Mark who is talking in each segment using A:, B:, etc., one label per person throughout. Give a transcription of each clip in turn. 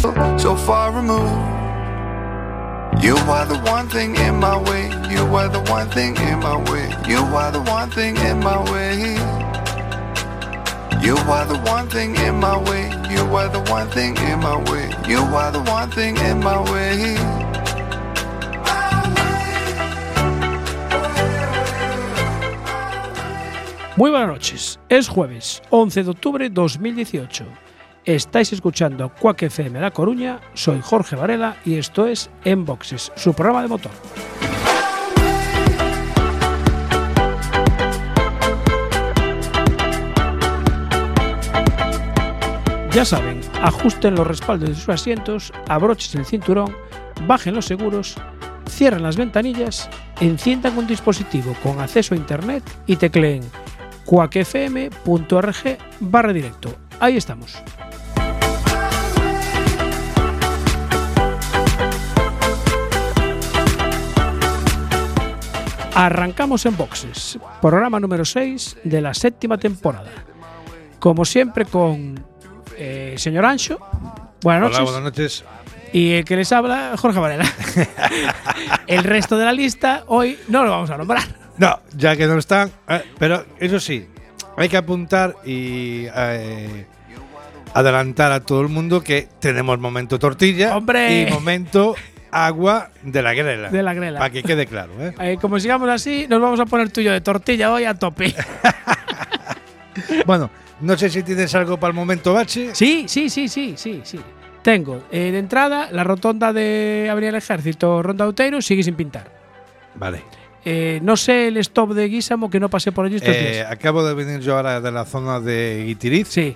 A: so far removed. You are the one thing in my way. You are the one thing in my way. You are the one thing in my way. You are the one thing in my way. You are the one thing in my way. You are the one thing in my way.
B: Muy buenas noches. Es jueves 11 de octubre de 2018. Estáis escuchando Quack FM La Coruña. Soy Jorge Varela y esto es En Boxes, su programa de motor. Ya saben, ajusten los respaldos de sus asientos, abrochen el cinturón, bajen los seguros, cierren las ventanillas, enciendan un dispositivo con acceso a internet y tecleen cuacfm.org barra directo. Ahí estamos. Arrancamos en boxes, programa número 6 de la séptima temporada. Como siempre con eh, señor Ancho. Buenas noches.
C: Hola, buenas noches.
B: Y el que les habla, Jorge Varela. el resto de la lista hoy no lo vamos a nombrar.
C: No, ya que no están, eh, pero eso sí, hay que apuntar y eh, adelantar a todo el mundo que tenemos momento tortilla
B: ¡Hombre!
C: y momento agua de la grela.
B: De la grela.
C: Para que quede claro. ¿eh?
B: Eh, como sigamos así, nos vamos a poner tuyo de tortilla hoy a tope.
C: bueno, no sé si tienes algo para el momento bache.
B: Sí, sí, sí, sí, sí, sí. Tengo eh, de entrada la rotonda de Avenida del Ejército, Ronda Outeiro, sigue sin pintar.
C: Vale.
B: Eh, no sé el stop de Guísamo que no pasé por allí estos
C: Eh,
B: días.
C: acabo de venir yo ahora de la zona de Guitiriz
B: Sí,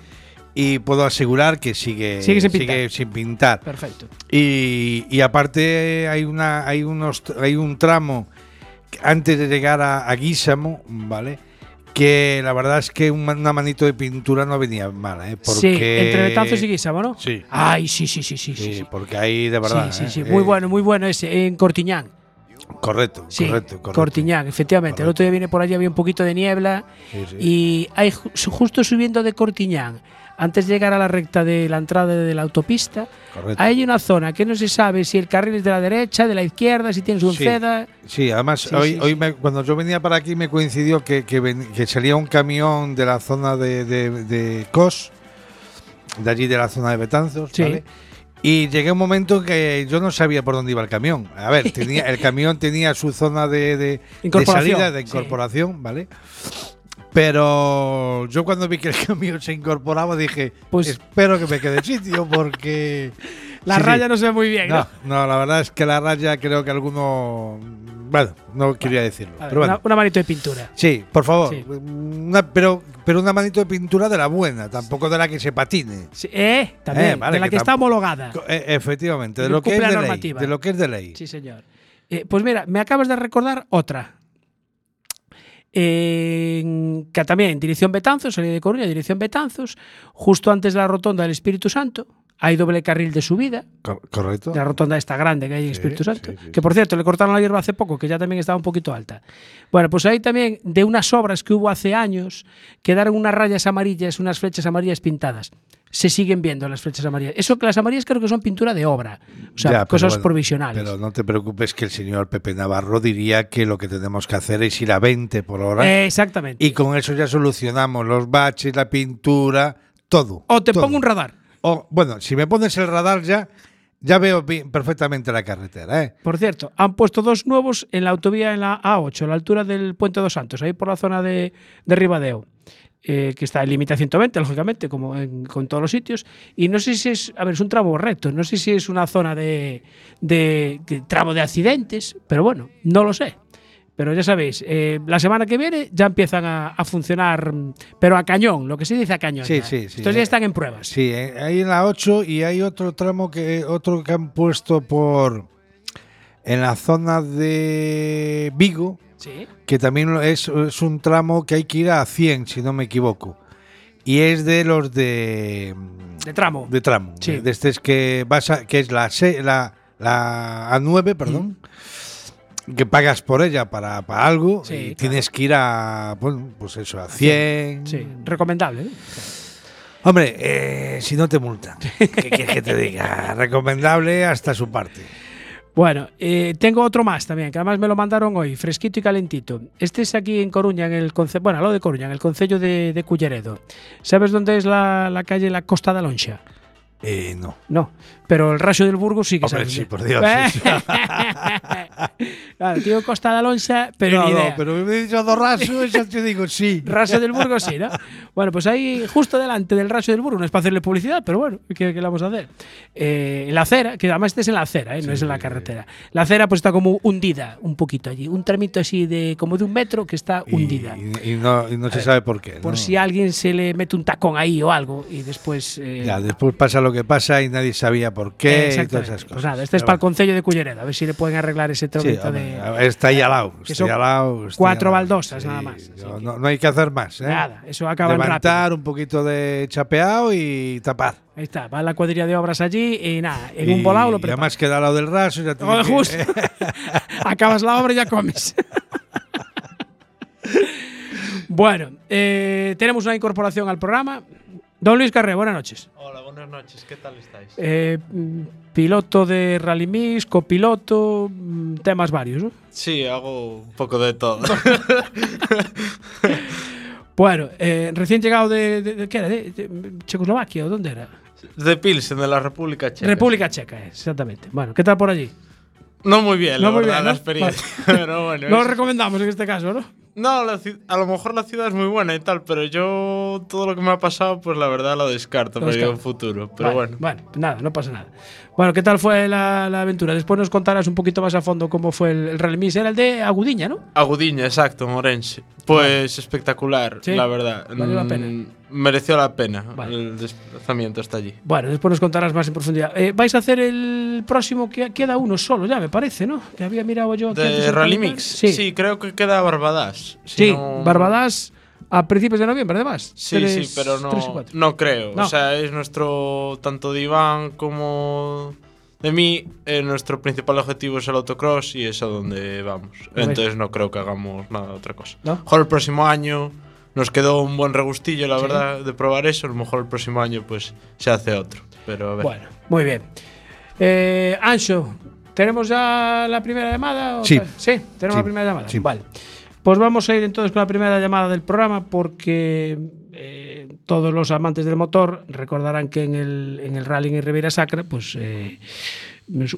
C: y puedo asegurar que sigue,
B: Sigue sin pintar.
C: sin pintar.
B: perfecto.
C: Y, y aparte hay una hay unos hay un tramo antes de llegar a, a Guísamo, ¿vale? Que la verdad es que un- una manito de pintura no venía mala, ¿eh? Porque,
B: Sí, entre Betanzos y Guísamo, ¿no?
C: Sí.
B: Ay, sí, sí, sí, sí, sí.
C: Sí,
B: sí.
C: porque ahí de verdad.
B: sí, sí,
C: ¿eh?
B: sí. Muy
C: Eh,
B: bueno, muy bueno ese, en Cortiñán.
C: Correcto,
B: Sí,
C: correcto, correcto.
B: Cortiñán, efectivamente. El otro día viene por allí, había un poquito de niebla.
C: Sí, sí.
B: Y hay ju- justo subiendo de Cortiñán, antes de llegar a la recta de la entrada de la autopista,
C: Correcto.
B: hay una zona que no se sabe si el carril es de la derecha, de la izquierda, si tienes un
C: Sí.
B: ceda.
C: Sí, además hoy, hoy me- cuando yo venía para aquí me coincidió que, que, ven- que salía un camión de la zona de, de- de Cos, de allí de la zona de Betanzos. ¿vale? Y llegué a un momento que yo no sabía por dónde iba el camión. A ver, tenía, el camión tenía su zona de, de- salida, de
B: sí.
C: incorporación, ¿vale? Pero yo cuando vi que el camión se incorporaba dije,
B: Pues-
C: espero que me quede sitio porque...
B: La
C: Sí, sí.
B: raya no se ve muy bien, ¿no?
C: No, no, la verdad es que la raya creo que alguno. Bueno, no quería decirlo. Pero bueno.
B: una, una manito de pintura.
C: Sí, por favor.
B: Sí.
C: Una- pero, pero una manito de pintura de la buena, tampoco de la que se patine.
B: Sí, eh, también,
C: Eh, vale,
B: de la
C: que
B: que, está homologada.
C: Eh, efectivamente, de lo que es de ley.
B: normativa.
C: De lo que es de ley.
B: Sí, señor. Eh, pues mira, me acabas de recordar otra. En, que también, dirección Betanzos, salida de Coruña, dirección Betanzos, justo antes de la rotonda del Espíritu Santo, hay doble carril de subida,
C: Cor- correcto.
B: la rotonda esta grande que hay en
C: Sí,
B: Espíritu Santo,
C: sí, sí,
B: que por cierto le cortaron la hierba hace poco, que ya también estaba un poquito alta. Bueno, pues ahí también de unas obras que hubo hace años, quedaron unas rayas amarillas, unas flechas amarillas pintadas. Se siguen viendo las flechas amarillas. Eso que las amarillas creo que son pintura de obra, o sea,
C: Ya,
B: cosas
C: bueno,
B: provisionales.
C: Pero no te preocupes que el señor Pepe Navarro diría que lo que tenemos que hacer es ir a 20 por hora.
B: Eh, exactamente.
C: y con eso ya solucionamos los baches, la pintura, todo.
B: o te
C: todo.
B: pongo un radar.
C: Bueno, si me pones el radar ya, ya veo perfectamente la carretera, ¿eh?
B: Por cierto, han puesto dos nuevos en la autovía en la A8, a la altura del Puente dos Santos, ahí por la zona de, de Ribadeo. eh, que está en límite a 120, lógicamente, como en, con todos los sitios. Y no sé si es, a ver, es un tramo recto, no sé si es una zona de, de, de tramo de accidentes, pero bueno, no lo sé. Pero ya sabéis, eh, la semana que viene ya empiezan a, a funcionar, pero a cañón, lo que se dice a cañón.
C: Sí,
B: ya.
C: sí, sí.
B: Estos ya están en pruebas.
C: Sí, eh, hay en la 8 y hay otro tramo que otro que han puesto por en la zona de Vigo,
B: Sí.
C: que también es, es un tramo que hay que ir a 100, si no me equivoco. Y es de los de
B: De tramo.
C: de tramo,
B: Sí.
C: de este es que vas a- que es la, la A9, perdón. Que pagas por ella para, para algo
B: Sí,
C: y
B: claro.
C: tienes que ir a, bueno, pues eso, a 100.
B: Sí, recomendable. ¿eh?
C: Hombre, eh, si no te multan, ¿qué quieres que te diga? Recomendable hasta su parte.
B: Bueno, eh, tengo otro más también, que además me lo mandaron hoy, fresquito y calentito. Este es aquí en Coruña, en el conce bueno, lo de Coruña, en el concello de, de Culleredo. ¿Sabes dónde es la, la calle La Costa da Lonxa?
C: Eh, no.
B: No, pero el raso del Burgo sí que
C: Hombre, sí, por Dios. sí.
B: claro, tío Costa da Lonxa, pero
C: no,
B: ni
C: no,
B: idea.
C: pero me he dicho dos rasos, ya te digo sí.
B: Raso del Burgo sí, ¿no? Bueno, pues ahí, justo delante del Raso del Burgo, no es para hacerle publicidad, pero bueno, ¿qué, qué le vamos a hacer? Eh, la acera, que además este es en la acera, ¿eh? no es en la carretera. La acera pues está como hundida un poquito allí, un tramito así de como de un metro que está hundida.
C: Y, y no, y no se sabe por qué.
B: Por
C: ¿no?
B: si a alguien se le mete un tacón ahí o algo y después... eh,
C: Ya, después pasa lo que pasa y nadie sabía por qué y todas esas cosas.
B: Pues nada, este es para el Concello de Culleredo, a ver si le pueden arreglar ese
C: Sí, hombre,
B: de...
C: está ahí al lado. está al lado, está
B: cuatro baldosas nada más,
C: No, hay que hacer más. ¿eh?
B: Nada, eso acaban
C: Levantar
B: rápido.
C: un poquito de chapeado y tapar.
B: Ahí está, va la cuadrilla de obras allí y nada, en
C: Y-
B: un volado lo
C: Y
B: preparas.
C: además queda al lado del raso. Ya
B: Oh,
C: que-
B: justo. Acabas la obra y ya comes. bueno, eh, tenemos una incorporación al programa. Don Luis Carré, buenas noches.
D: Hola, buenas noches, ¿qué tal estáis?
B: Eh, piloto de Rally Mix, copiloto, mm, temas varios, ¿no?
D: Sí, hago un poco de todo.
B: Bueno, eh, recién llegado de, de- de- ¿qué era? ¿De, Checoslovaquia o dónde era?
D: de Pilsen, de la República Checa.
B: República Checa, eh, exactamente. Bueno, ¿qué tal por allí?
D: No muy bien,
B: No
D: la
B: muy
D: verdad,
B: bien,
D: la
B: ¿no?
D: experiencia. Pero bueno.
B: No lo
D: es-
B: recomendamos en este caso, ¿no?
D: No, la a lo mejor la ciudad es muy buena y tal, pero yo todo lo que me ha pasado, pues la verdad lo descarto para un futuro. Pero
B: Vale,
D: bueno.
B: Bueno, nada, no pasa nada. Bueno, ¿qué tal fue la, la aventura? Después nos contarás un poquito más a fondo cómo fue el, el Rally Mix. Era el de Agudiña, ¿no?
D: Agudiña, exacto, Morense. Pues espectacular,
B: Sí,
D: la verdad.
B: valió la pena.
D: Mereció la pena
B: Vale.
D: el desplazamiento hasta allí.
B: Bueno, después nos contarás más en profundidad. Eh, vais a hacer el próximo que queda uno solo, ya me parece, ¿no? Que había mirado yo aquí
D: ¿De Rally. Mix?
B: Sí,
D: Sí. creo que queda Barbadas. Si
B: Sí,
D: no-
B: Barbadas a principios de noviembre, además.
D: Sí, sí, pero no, no creo.
B: No.
D: O sea, es nuestro, tanto de Iván como de mí, eh, nuestro principal objetivo es el autocross y es a donde vamos. Entonces no creo que hagamos nada otra cosa.
B: ¿No?
D: Mejor el próximo año nos quedó un buen regustillo, la
B: Sí.
D: verdad, de probar eso. A lo mejor el próximo año pues se hace otro. Pero a ver.
B: Bueno, muy bien. Eh, Ancho, ¿tenemos ya la primera llamada? o
C: Sí.
B: Sí, tenemos
C: Sí,
B: la primera llamada.
C: sí.
B: Vale. Pues vamos a ir entonces con la primera llamada del programa porque eh, todos los amantes del motor recordarán que en el, en el rally en Ribeira Sacra pues, eh,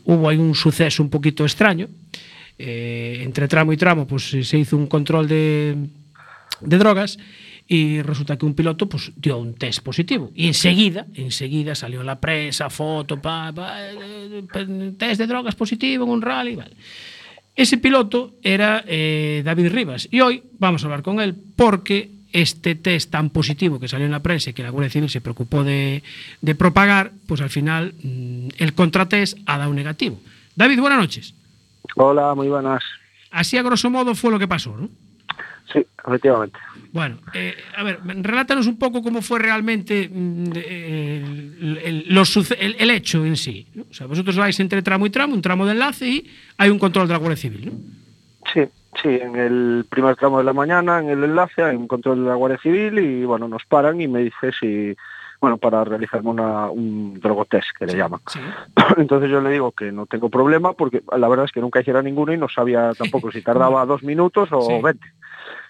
B: hubo ahí un suceso un poquito extraño. Eh, entre tramo y tramo pues, se hizo un control de, de drogas y resulta que un piloto pues dio un test positivo y enseguida enseguida salió en la prensa foto pa, pa, test de drogas positivo en un rally vale. ese piloto era eh, David Rivas y hoy vamos a hablar con él porque este test tan positivo que salió en la prensa y que la Guardia Civil se preocupó de, de propagar pues al final mm, el contratest ha dado negativo David buenas noches
E: Hola, muy buenas.
B: así a grosso modo fue lo que pasó ¿no?
E: Sí, efectivamente.
B: Bueno, eh, a ver, relátanos un poco cómo fue realmente mm, el, el- los el- el hecho en sí. ¿no? O sea, vosotros vais entre tramo y tramo, un tramo de enlace y hay un control de la Guardia Civil. ¿no?
E: Sí, sí, en el primer tramo de la mañana, en el enlace, hay un control de la Guardia Civil y, bueno, nos paran y me dice si, bueno, para realizarme una, un drogotest, que le llaman.
B: Sí.
E: Entonces yo le digo que no tengo problema porque la verdad es que nunca hiciera ninguno y no sabía tampoco si tardaba dos minutos o
B: Sí.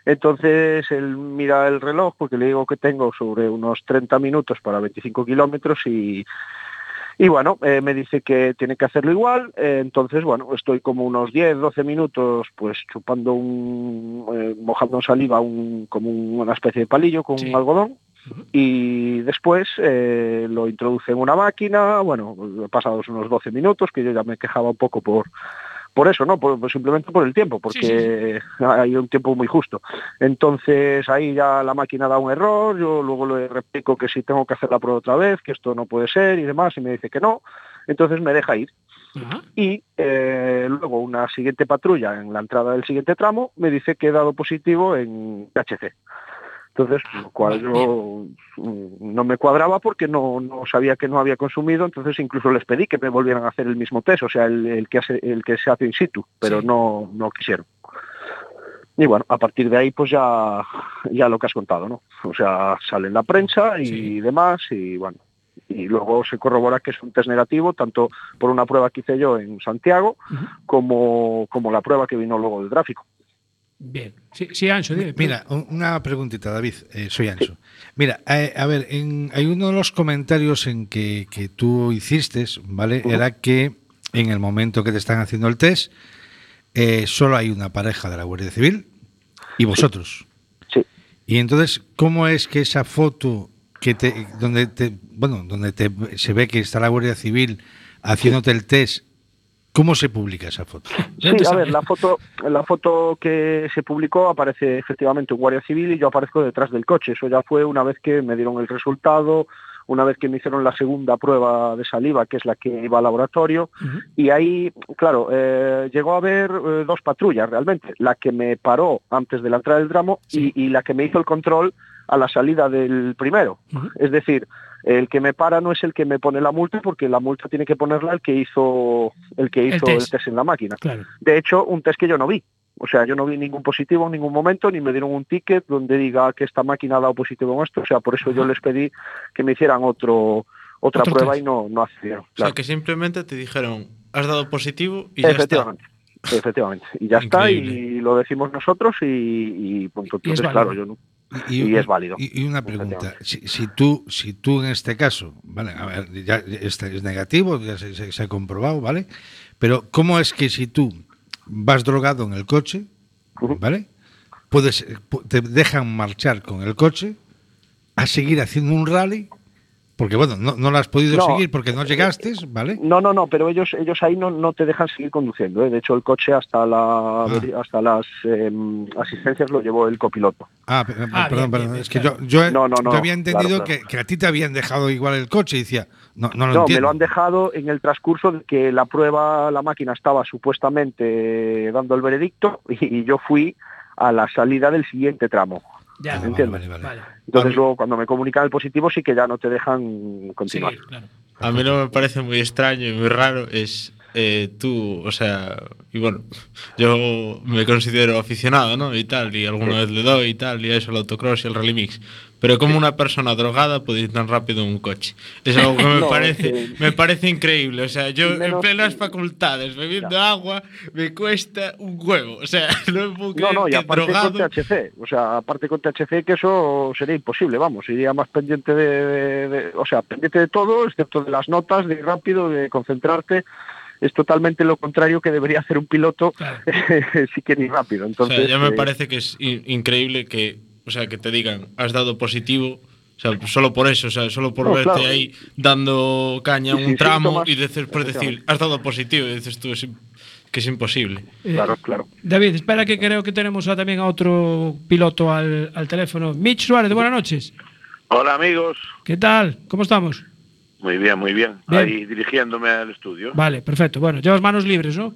E: 20. Entonces él mira el reloj porque le digo que tengo sobre unos 30 minutos para 25 kilómetros y, y bueno, eh, me dice que tiene que hacerlo igual. eh, entonces, bueno, estoy como unos 10, 12 minutos pues chupando un, eh, mojando en saliva un, como una especie de palillo con
B: Sí.
E: un algodón y después eh, lo introduce en una máquina, bueno, pasados unos 12 minutos, que yo ya me quejaba un poco por, por eso, ¿no? Por, simplemente por el tiempo, porque hay un tiempo muy justo. Entonces ahí ya la máquina da un error, yo luego le replico que si tengo que hacer la prueba otra vez, que esto no puede ser y demás, y me dice que no, entonces me deja ir. Y eh, luego una siguiente patrulla en la entrada del siguiente tramo me dice que he dado positivo en THC. Entonces, lo cual yo mm, no me cuadraba porque no, no sabía que no había consumido, entonces incluso les pedí que me volvieran a hacer el mismo test, o sea, el, el que, hace, el que se hace in situ, pero
B: Sí.
E: no, no quisieron. Y bueno, a partir de ahí pues ya, ya lo que has contado, ¿no? O sea, sale en la prensa y
B: Sí.
E: demás y bueno, y luego se corrobora que es un test negativo, tanto por una prueba que hice yo en Santiago como, como la prueba que vino luego del tráfico.
B: Bien. Sí, sí Ancho, dime.
C: Mira, un- una preguntita, David. eh, soy Anso. Mira, eh, a ver, en- hay uno de los comentarios en que, que tú hiciste, ¿vale? Era que en el momento que te están haciendo el test, eh, solo hay una pareja de la Guardia Civil y vosotros.
E: Sí.
C: Y entonces, ¿cómo es que esa foto que te, donde te, bueno, donde te, se ve que está la Guardia Civil haciéndote el test, ¿cómo se publica esa foto?
E: Sí, a ver, la foto, la foto que se publicó aparece efectivamente un guardia civil y yo aparezco detrás del coche. Eso ya fue una vez que me dieron el resultado, una vez que me hicieron la segunda prueba de saliva, que es la que iba al laboratorio. Y ahí, claro, eh, llegó a haber eh, dos patrullas realmente. La que me paró antes de la entrada del tramo
B: Sí.
E: y, y la que me hizo el control a la salida del primero. Es decir, el que me para no es el que me pone la multa porque la multa tiene que ponerla el que hizo el que
B: El
E: hizo
B: test.
E: el test en la máquina.
B: Claro.
E: De hecho, un test que yo no vi. O sea, yo no vi ningún positivo en ningún momento, ni me dieron un ticket donde diga que esta máquina ha dado positivo en esto. O sea, por eso yo les pedí que me hicieran otro otra
B: Otro
E: prueba
B: test.
E: y no, no accedieron.
D: O sea,
E: Claro.
D: que simplemente te dijeron, has dado positivo y ya está.
E: Efectivamente. Efectivamente. Y ya está, y lo decimos nosotros y, y punto.
B: Y es
E: Entonces, claro, yo no. Y es válido.
C: Y, y una pregunta, si, si tú, si tú en este caso, vale, a ver, ya este es negativo, ya se, se- se ha comprobado, ¿vale? Pero ¿cómo es que si tú vas drogado en el coche. ¿vale? Puedes, pu- te dejan marchar con el coche a seguir haciendo un rally, porque bueno, no, no lo has podido
E: No.
C: seguir porque no llegaste, ¿vale?
E: No, no, no, pero ellos ellos ahí no, no te dejan seguir conduciendo. ¿eh? De hecho, el coche hasta la
C: Ah.
E: hasta las em, asistencias lo llevó el copiloto.
C: Ah,
B: Ah,
C: perdón,
B: bien,
C: perdón,
B: bien,
C: es que
B: claro.
C: yo, yo,
E: No, no, no,
C: yo había entendido
E: claro, claro.
C: Que, que a ti te habían dejado igual el coche y decía, no, no lo
E: No,
C: entiendo.
E: me lo han dejado en el transcurso de que la prueba, la máquina estaba supuestamente dando el veredicto y, y yo fui a la salida del siguiente tramo.
B: Ya.
C: Ah,
B: Vale.
E: entiendo.
C: vale, vale, vale.
E: Entonces luego cuando me comunican el positivo sí que ya no te dejan continuar.
B: Claro.
D: A mí lo que me parece muy extraño y muy raro es eh, tú, o sea, y bueno, yo me considero aficionado, ¿no? Y tal, y alguna vez le doy y tal, y eso, el autocross y el rally mix. Pero como una persona drogada puede ir tan rápido en un coche. Es algo que me
E: No,
D: parece,
E: eh,
D: me parece increíble. O sea, yo en plenas facultades, bebiendo
E: Ya.
D: agua, me cuesta un huevo. O sea, no me puedo
E: No,
D: creer
E: no, y
D: que
E: aparte
D: drogado.
E: con THC, o sea, aparte con THC que eso sería imposible, vamos, iría más pendiente de, de- de- o sea, pendiente de todo, excepto de las notas, de ir rápido, de concentrarte, es totalmente lo contrario que debería hacer un piloto
B: Claro.
E: si quiere ir rápido.
D: O
E: Entonces,
D: sea, ya me
E: eh,
D: parece que es in- increíble que, o sea, que te digan, has dado positivo, o sea, solo por eso, o sea, solo por
E: No,
D: verte
E: claro.
D: ahí dando caña un tramo
E: síntomas,
D: y después decir, has dado positivo, y dices tú, es que es imposible.
B: Eh,
E: Claro, claro.
B: David, espera que creo que tenemos a- también a otro piloto al, al teléfono. Mitch Suárez, buenas noches.
F: Hola amigos,
B: ¿Qué tal? ¿Cómo estamos?
F: muy bien, muy bien.
B: Bien.
F: Ahí dirigiéndome al estudio.
B: Vale, perfecto. Bueno, llevas manos libres, ¿no?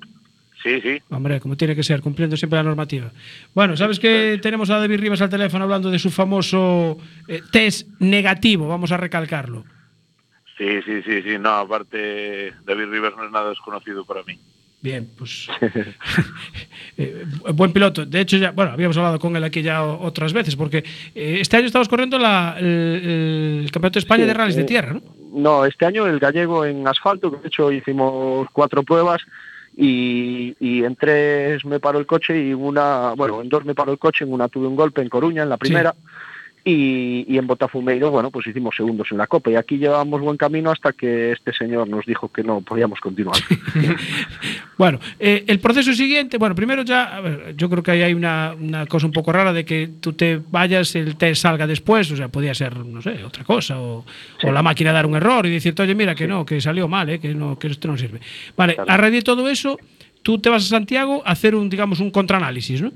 F: Sí, sí.
B: Hombre, como tiene que ser, cumpliendo siempre la normativa. Bueno, ¿sabes que tenemos a David Rivas al teléfono hablando de su famoso eh, test negativo? Vamos a recalcarlo.
F: Sí, sí, sí, sí. No, aparte, David Rivers no es nada desconocido para mí.
B: Bien, pues. eh, buen piloto. De hecho, ya, bueno, habíamos hablado con él aquí ya otras veces, porque eh, este año estamos corriendo la- el, el Campeonato de España
E: Sí,
B: de Rallys de Tierra, ¿no?
E: No, este año el gallego en asfalto, que de hecho hicimos cuatro pruebas y, y en tres me paró el coche y en una, bueno, en dos me paró el coche, en una tuve un golpe en Coruña, en la primera, y, y en Botafumeiro, bueno, pues hicimos segundos en la Copa y aquí llevábamos buen camino hasta que este señor nos dijo que no podíamos continuar.
B: Bueno, eh, el proceso siguiente, bueno, primero ya, a ver, yo creo que ahí hay una, una cosa un poco rara de que tú te vayas, el test salga después, o sea, podía ser, no sé, otra cosa, o, o la máquina dar un error y decirte, oye, mira, que no, que salió mal, eh, que, no, que esto no sirve. Vale, a raíz de todo eso, tú te vas a Santiago a hacer un, digamos, un contraanálisis, ¿no?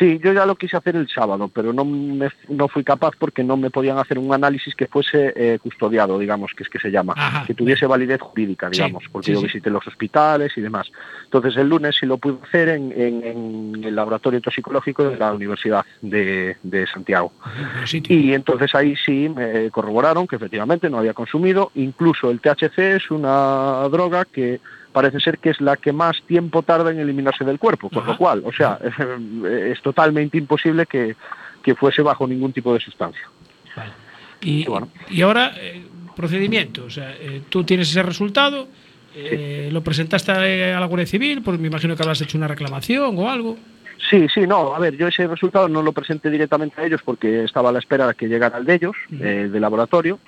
E: Sí, yo ya lo quise hacer el sábado, pero no, me- no fui capaz porque no me podían hacer un análisis que fuese eh, custodiado, digamos, que es que se llama,
B: Ajá.
E: que tuviese validez jurídica,
B: Sí,
E: digamos, porque
B: sí,
E: yo
B: sí.
E: visité los hospitales y demás. Entonces el lunes sí lo pude hacer en, en- en el laboratorio toxicológico de la Universidad de, de Santiago.
B: Sitio.
E: Y entonces ahí sí me corroboraron que efectivamente no había consumido. Incluso el THC es una droga que parece ser que es la que más tiempo tarda en eliminarse del cuerpo, con
B: Ajá.
E: lo cual, o sea, es totalmente imposible que, que fuese bajo ningún tipo de sustancia.
B: Vale. Y,
E: bueno.
B: y ahora, eh, procedimiento. O sea, eh, tú tienes ese resultado, eh, lo presentaste a la Guardia Civil, pues me imagino que habrás hecho una reclamación o algo.
E: Sí, sí, no, a ver, yo ese resultado no lo presenté directamente a ellos porque estaba a la espera de que llegara el de ellos,
B: Ujú.
E: eh, del laboratorio,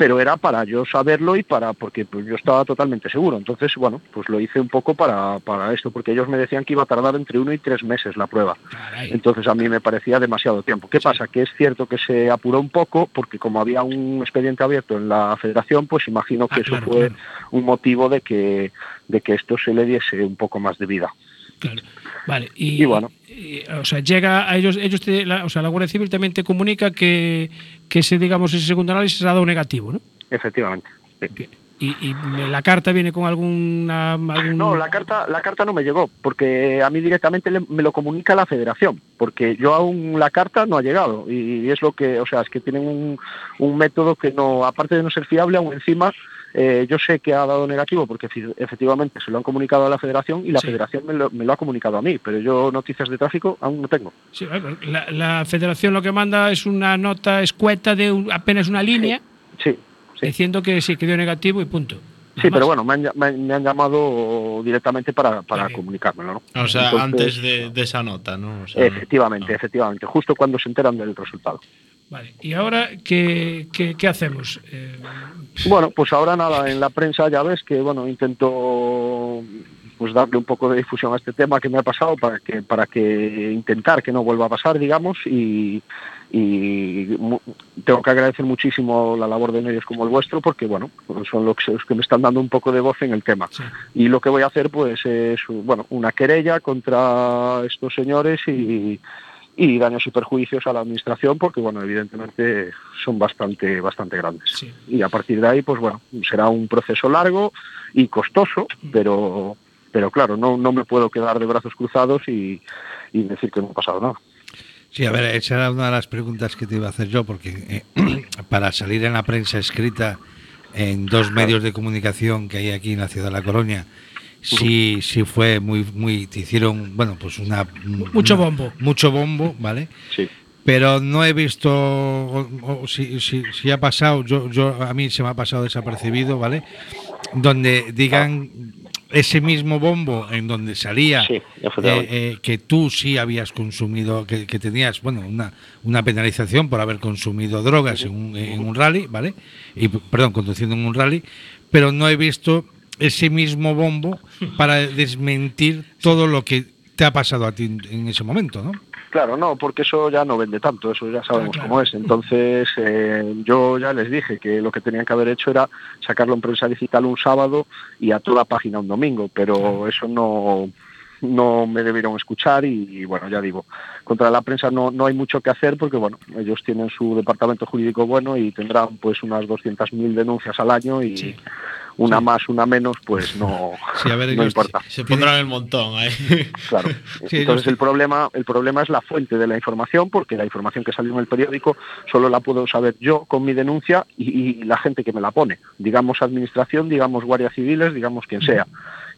E: pero era para yo saberlo y para, porque pues, yo estaba totalmente seguro. Entonces, bueno, pues lo hice un poco para, para esto, porque ellos me decían que iba a tardar entre uno y tres meses la prueba.
B: Caray.
E: Entonces a mí me parecía demasiado tiempo. ¿Qué pasa? Que es cierto que se apuró un poco porque como había un expediente abierto en la federación, pues imagino que
B: Ah,
E: eso
B: claro,
E: fue
B: claro.
E: un motivo de que, de que esto se le diese un poco más de vida.
B: Claro. Vale. Y,
E: Y bueno.
B: y, o sea, llega a ellos, ellos te- la, o sea, la Guardia Civil también te comunica que, que ese, digamos, ese segundo análisis ha dado negativo, ¿no?
E: Efectivamente. sí.
B: Y, y la carta viene con alguna. algún-
E: No, la carta, la carta no me llegó, porque a mí directamente le- me lo comunica la federación, porque yo aún la carta no ha llegado, y es lo que, o sea, es que tienen un, un método que no, aparte de no ser fiable, aún encima, eh, yo sé que ha dado negativo, porque efectivamente se lo han comunicado a la federación y la
B: Sí.
E: federación me lo, me lo ha comunicado a mí, pero yo noticias de tráfico aún no tengo.
B: Sí, la, la federación lo que manda es una nota escueta de un- apenas una línea
E: Sí, sí.
B: diciendo que sí, que dio negativo y punto.
E: Sí, pero bueno, me han, me han- me han llamado directamente para, para comunicármelo, ¿no?
D: O sea,
E: Entonces,
D: antes de, de esa nota, ¿no? O sea,
E: Efectivamente, efectivamente, justo cuando se enteran del resultado.
B: Vale. ¿Y ahora qué, qué- qué hacemos? Eh,
E: Bueno, pues ahora nada, en la prensa ya ves que bueno intento pues darle un poco de difusión a este tema que me ha pasado para que para que intentar que no vuelva a pasar, digamos, y, tengo que agradecer muchísimo la labor de medios como el vuestro porque bueno son los que, los que me están dando un poco de voz en el tema
B: sí.
E: y lo que voy a hacer pues es bueno una querella contra estos señores y, y daños y perjuicios a la administración porque bueno evidentemente son bastante bastante grandes.
B: Sí.
E: y a partir de ahí pues bueno será un proceso largo y costoso pero pero claro no no me puedo quedar de brazos cruzados y, y decir que no ha pasado nada.
C: Sí, a ver, esa era una de las preguntas que te iba a hacer yo, porque eh, para salir en la prensa escrita en dos medios de comunicación que hay aquí en la ciudad de La Coruña, sí, sí fue muy, muy, te hicieron, bueno, pues una...
B: Mucho
C: una-
B: bombo.
C: Mucho bombo, ¿vale?
E: sí
C: Pero no he visto, o- o si, si, si ha pasado, yo, yo a mí se me ha pasado desapercibido, ¿vale? Donde digan ese mismo bombo en donde salía
E: Sí,
C: eh, eh, que tú sí habías consumido, que, que tenías, bueno, una, una penalización por haber consumido drogas en un, en un rally, ¿vale? Y, perdón, conduciendo en un rally, pero no he visto ese mismo bombo para desmentir todo lo que te ha pasado a ti en- ese momento, ¿no?
E: Claro, no, porque eso ya no vende tanto, eso ya sabemos
B: claro.
E: cómo es. Entonces, eh, yo ya les dije que lo que tenían que haber hecho era sacarlo en prensa digital un sábado y a toda página un domingo, pero eso no, no me debieron escuchar y, y, bueno, ya digo, contra la prensa no, no hay mucho que hacer porque bueno, ellos tienen su departamento jurídico bueno y tendrán pues unas 200.000 denuncias al año y
B: Sí.
E: Una
C: Sí.
E: más, una menos, pues no,
C: Sí, a ver,
E: no importa.
D: Se pondrán el montón ahí.
E: Claro.
C: Sí,
E: Entonces el problema, el problema es la fuente de la información, porque la información que salió en el periódico solo la puedo saber yo con mi denuncia y, y la gente que me la pone, digamos administración, digamos guardias civiles, digamos quien sea.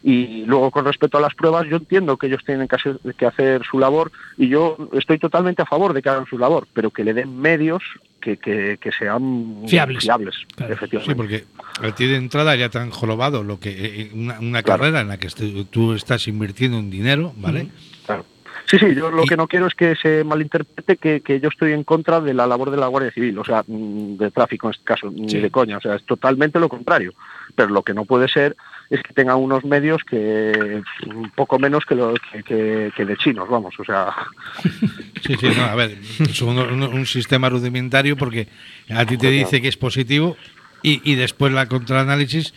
E: Y luego con respecto a las pruebas, yo entiendo que ellos tienen que hacer, que hacer su labor y yo estoy totalmente a favor de que hagan su labor, pero que le den medios que, que, que sean
B: Fiables.
E: fiables
B: Claro.
E: efectivamente.
C: Sí, porque a ti de entrada ya te han jorobado lo que eh, una, una
E: Claro.
C: carrera en la que tú estás invirtiendo un dinero, ¿vale?
E: Claro. Sí, sí, yo lo que no quiero es que se malinterprete que, que yo estoy en contra de la labor de la Guardia Civil, o sea, mm, de tráfico en este caso, ni
B: Sí.
E: de coña, o sea, es totalmente lo contrario. Pero lo que no puede ser es que tengan unos medios que un poco menos que, lo, que, de chinos, vamos, o sea,
C: Sí, sí, no, a ver, es un, sistema rudimentario porque a ti te dice que es positivo y, y después la contraanálisis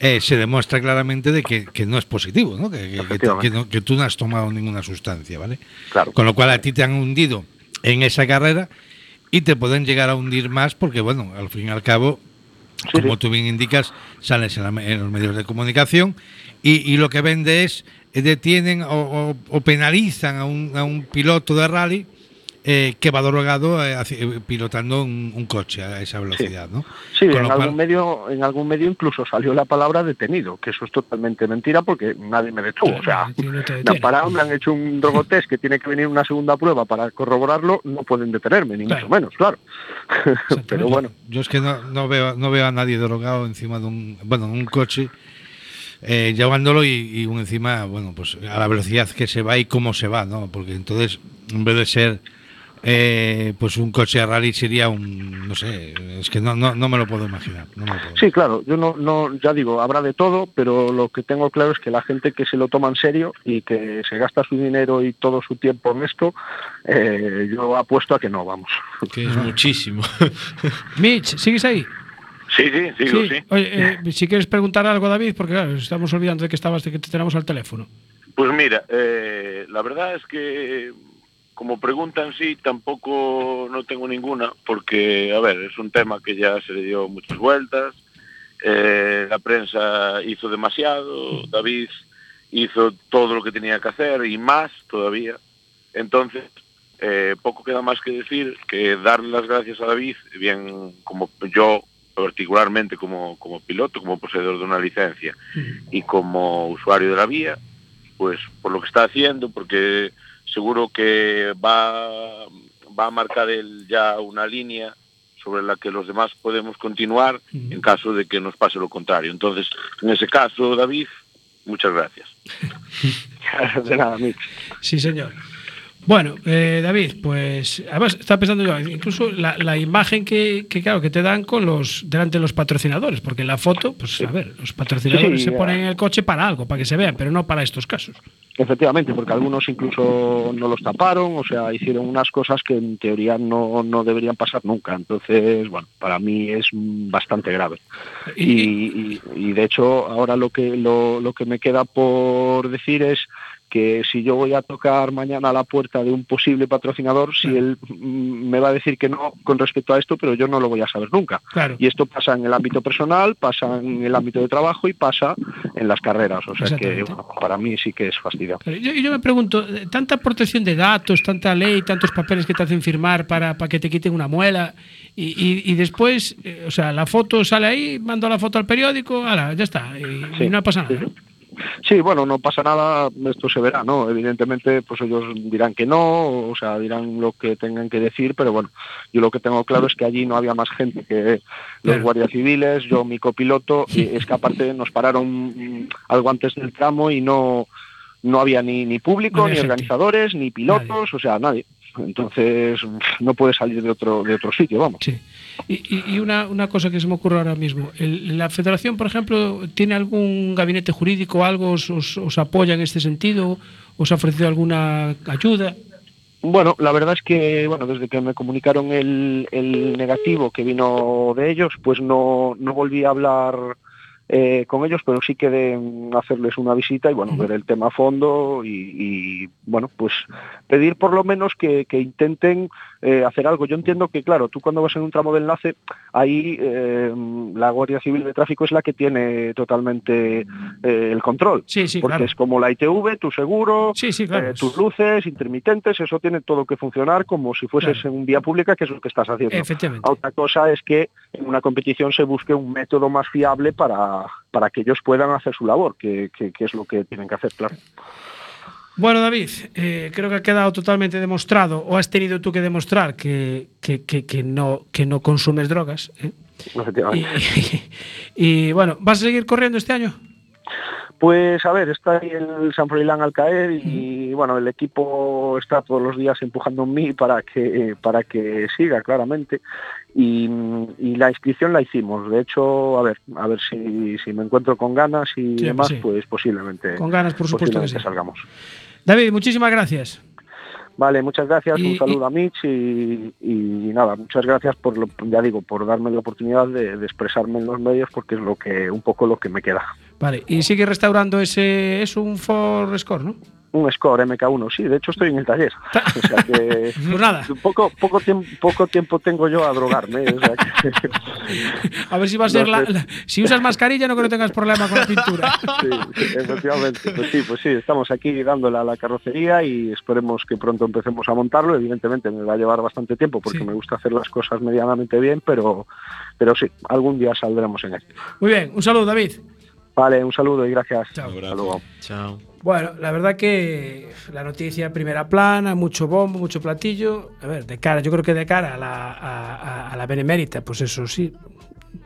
C: eh, se demuestra claramente de que, que no es positivo, ¿no? Que no- que tú no has tomado ninguna sustancia, ¿vale?
E: claro.
C: Con lo cual a ti te han hundido en esa carrera y te pueden llegar a hundir más porque, bueno, al fin y al cabo,
E: Sí,
C: como
E: sí.
C: tú bien indicas, sales en, la- en los medios de comunicación y, y lo que vende es, eh, detienen o, o- o penalizan a un, a un piloto de rally eh, que va drogado eh, eh, pilotando un, un coche a esa velocidad, ¿no?
E: Sí, en algún,
C: cual-
E: medio, en algún medio incluso salió la palabra detenido, que eso es totalmente mentira porque nadie me detuvo. O sea,
B: no
E: me han
B: detiene.
E: parado, me han hecho un drogotest que tiene que venir una segunda prueba para corroborarlo, no pueden detenerme, ni
B: Claro.
E: mucho menos, claro. Pero bueno,
C: Yo es que no, no veo no veo a nadie drogado encima de un bueno en un coche eh, llevándolo y, y encima bueno pues a la velocidad que se va y cómo se va, ¿no? Porque entonces en vez de ser eh, pues un coche de rally sería un no sé es que no, no, no me lo puedo imaginar. no me lo puedo.
E: sí, claro, yo no, no, ya digo, habrá de todo, pero lo que tengo claro es que la gente que se lo toma en serio y que se gasta su dinero y todo su tiempo en esto, eh, yo apuesto a que no, vamos.
D: Que es muchísimo.
B: Mitch, ¿sigues ahí?
F: Sí, sí, sigo, sí.
B: Oye, eh, si quieres preguntar algo, David, porque claro, estamos olvidando de que estabas, de que te tenemos al teléfono.
F: Pues mira, eh, la verdad es que como pregunta en sí tampoco no tengo ninguna, porque, a ver, es un tema que ya se le dio muchas vueltas, eh, la prensa hizo demasiado, David hizo todo lo que tenía que hacer y más todavía. Entonces, eh, poco queda más que decir que darle las gracias a David, bien como yo particularmente como, como piloto, como poseedor de una licencia y como usuario de la vía, pues por lo que está haciendo, porque seguro que va, va a marcar él ya una línea sobre la que los demás podemos continuar en caso de que nos pase lo contrario. Entonces, en ese caso, David, muchas gracias.
E: de nada, Mitch.
B: Sí, señor. Bueno, eh, David, pues además estaba pensando yo, incluso la, la imagen que, que, claro, que te dan con los delante de los patrocinadores, porque en la foto, pues a ver, los patrocinadores
E: Sí,
B: se ponen en el coche para algo, para que se vean, pero no para estos casos.
E: Efectivamente, porque algunos incluso no los taparon, o sea, hicieron unas cosas que en teoría no, no deberían pasar nunca. Entonces, bueno, para mí es bastante grave.
B: Y-
E: Y, y- y, de hecho, ahora lo que, lo, lo que me queda por decir es que si yo voy a tocar mañana a la puerta de un posible patrocinador, si él mm, me va a decir que no con respecto a esto, pero yo no lo voy a saber nunca.
B: Claro.
E: Y esto pasa en el ámbito personal, pasa en el ámbito de trabajo y pasa en las carreras. O sea que bueno, para mí sí que es fastidio.
B: Yo, yo me pregunto, eh, tanta protección de datos, tanta ley, tantos papeles que te hacen firmar para, para que te quiten una muela y, y- y después, eh, o sea, la foto sale ahí, mando la foto al periódico, ala, ya está, y, no pasa nada.
E: Sí, bueno, no pasa nada, esto se verá, ¿no? Evidentemente, pues ellos dirán que no, o sea, dirán lo que tengan que decir, pero bueno, yo lo que tengo claro es que allí no había más gente que los guardias civiles, yo, mi copiloto, y es que aparte nos pararon algo antes del tramo y no, no había ni, ni público, ni
B: gente.
E: organizadores, ni pilotos,
B: Nadie.
E: o sea, nadie. Entonces, no puede salir de otro, de otro sitio, vamos.
B: Sí. Y, una, una cosa que se me ocurre ahora mismo, el- ¿la federación, por ejemplo, tiene algún gabinete jurídico, algo, os, os- os apoya en este sentido? ¿Os ha ofrecido alguna ayuda?
E: Bueno, la verdad es que, bueno, desde que me comunicaron el, el negativo que vino de ellos, pues no, no volví a hablar eh, con ellos, pero sí quedé en hacerles una visita y, bueno, ver el tema a fondo y, y, bueno, pues pedir por lo menos que, que intenten eh, hacer algo. Yo entiendo que, claro, tú cuando vas en un tramo de enlace, ahí eh, la Guardia Civil de Tráfico es la que tiene totalmente eh, el control.
B: Sí, sí,
E: porque
B: claro.
E: es como la ITV, tu seguro,
B: Sí, sí, claro.
E: tus luces, intermitentes, eso tiene todo que funcionar como si fueses
B: Claro.
E: en un vía pública, que es lo que estás haciendo.
B: Efectivamente.
E: Otra cosa es que en una competición se busque un método más fiable para, para que ellos puedan hacer su labor, que, que- que es lo que tienen que hacer, claro.
B: Bueno, David, eh, creo que ha quedado totalmente demostrado, o has tenido tú que demostrar que, que- que- que no, que no consumes drogas. ¿eh? Y, y, bueno, ¿vas a seguir corriendo este año?
E: Pues a ver, está ahí el San Froilán al caer y bueno, el equipo está todos los días empujando en mí para que para que siga claramente y, y la inscripción la hicimos. De hecho, a ver, a ver si, si me encuentro con ganas y
B: Sí,
E: demás,
B: sí.
E: pues posiblemente,
B: Con ganas, por supuesto que sí.
E: salgamos.
B: David, muchísimas gracias.
E: Vale, muchas gracias,
B: Y-
E: un saludo a Mitch y, y nada, muchas gracias por, lo, ya digo, por darme la oportunidad de, de expresarme en los medios porque es lo que un poco lo que me queda.
B: Vale, y sigue restaurando ese. Es un Ford Score, ¿no?
E: un score MK1, sí, de hecho estoy en el taller. O sea que
B: Pues nada,
E: poco, poco, tiempo, poco tiempo tengo yo a drogarme. o sea que-
B: a ver si va a ser
E: No
B: la, Si usas mascarilla, no creo que tengas problema con la pintura.
E: sí, sí, efectivamente. Pues sí, pues sí, estamos aquí dándole a la carrocería y esperemos que pronto empecemos a montarlo. Evidentemente me va a llevar bastante tiempo porque
B: Sí.
E: me gusta hacer las cosas medianamente bien, pero, pero sí, algún día saldremos en él.
B: Muy bien, un saludo, David.
E: Vale, un saludo y gracias.
B: Chao. Bueno, la verdad que la noticia primera plana, mucho bombo, mucho platillo. A ver, de cara, yo creo que de cara a la, a, a- a la benemérita, pues eso sí,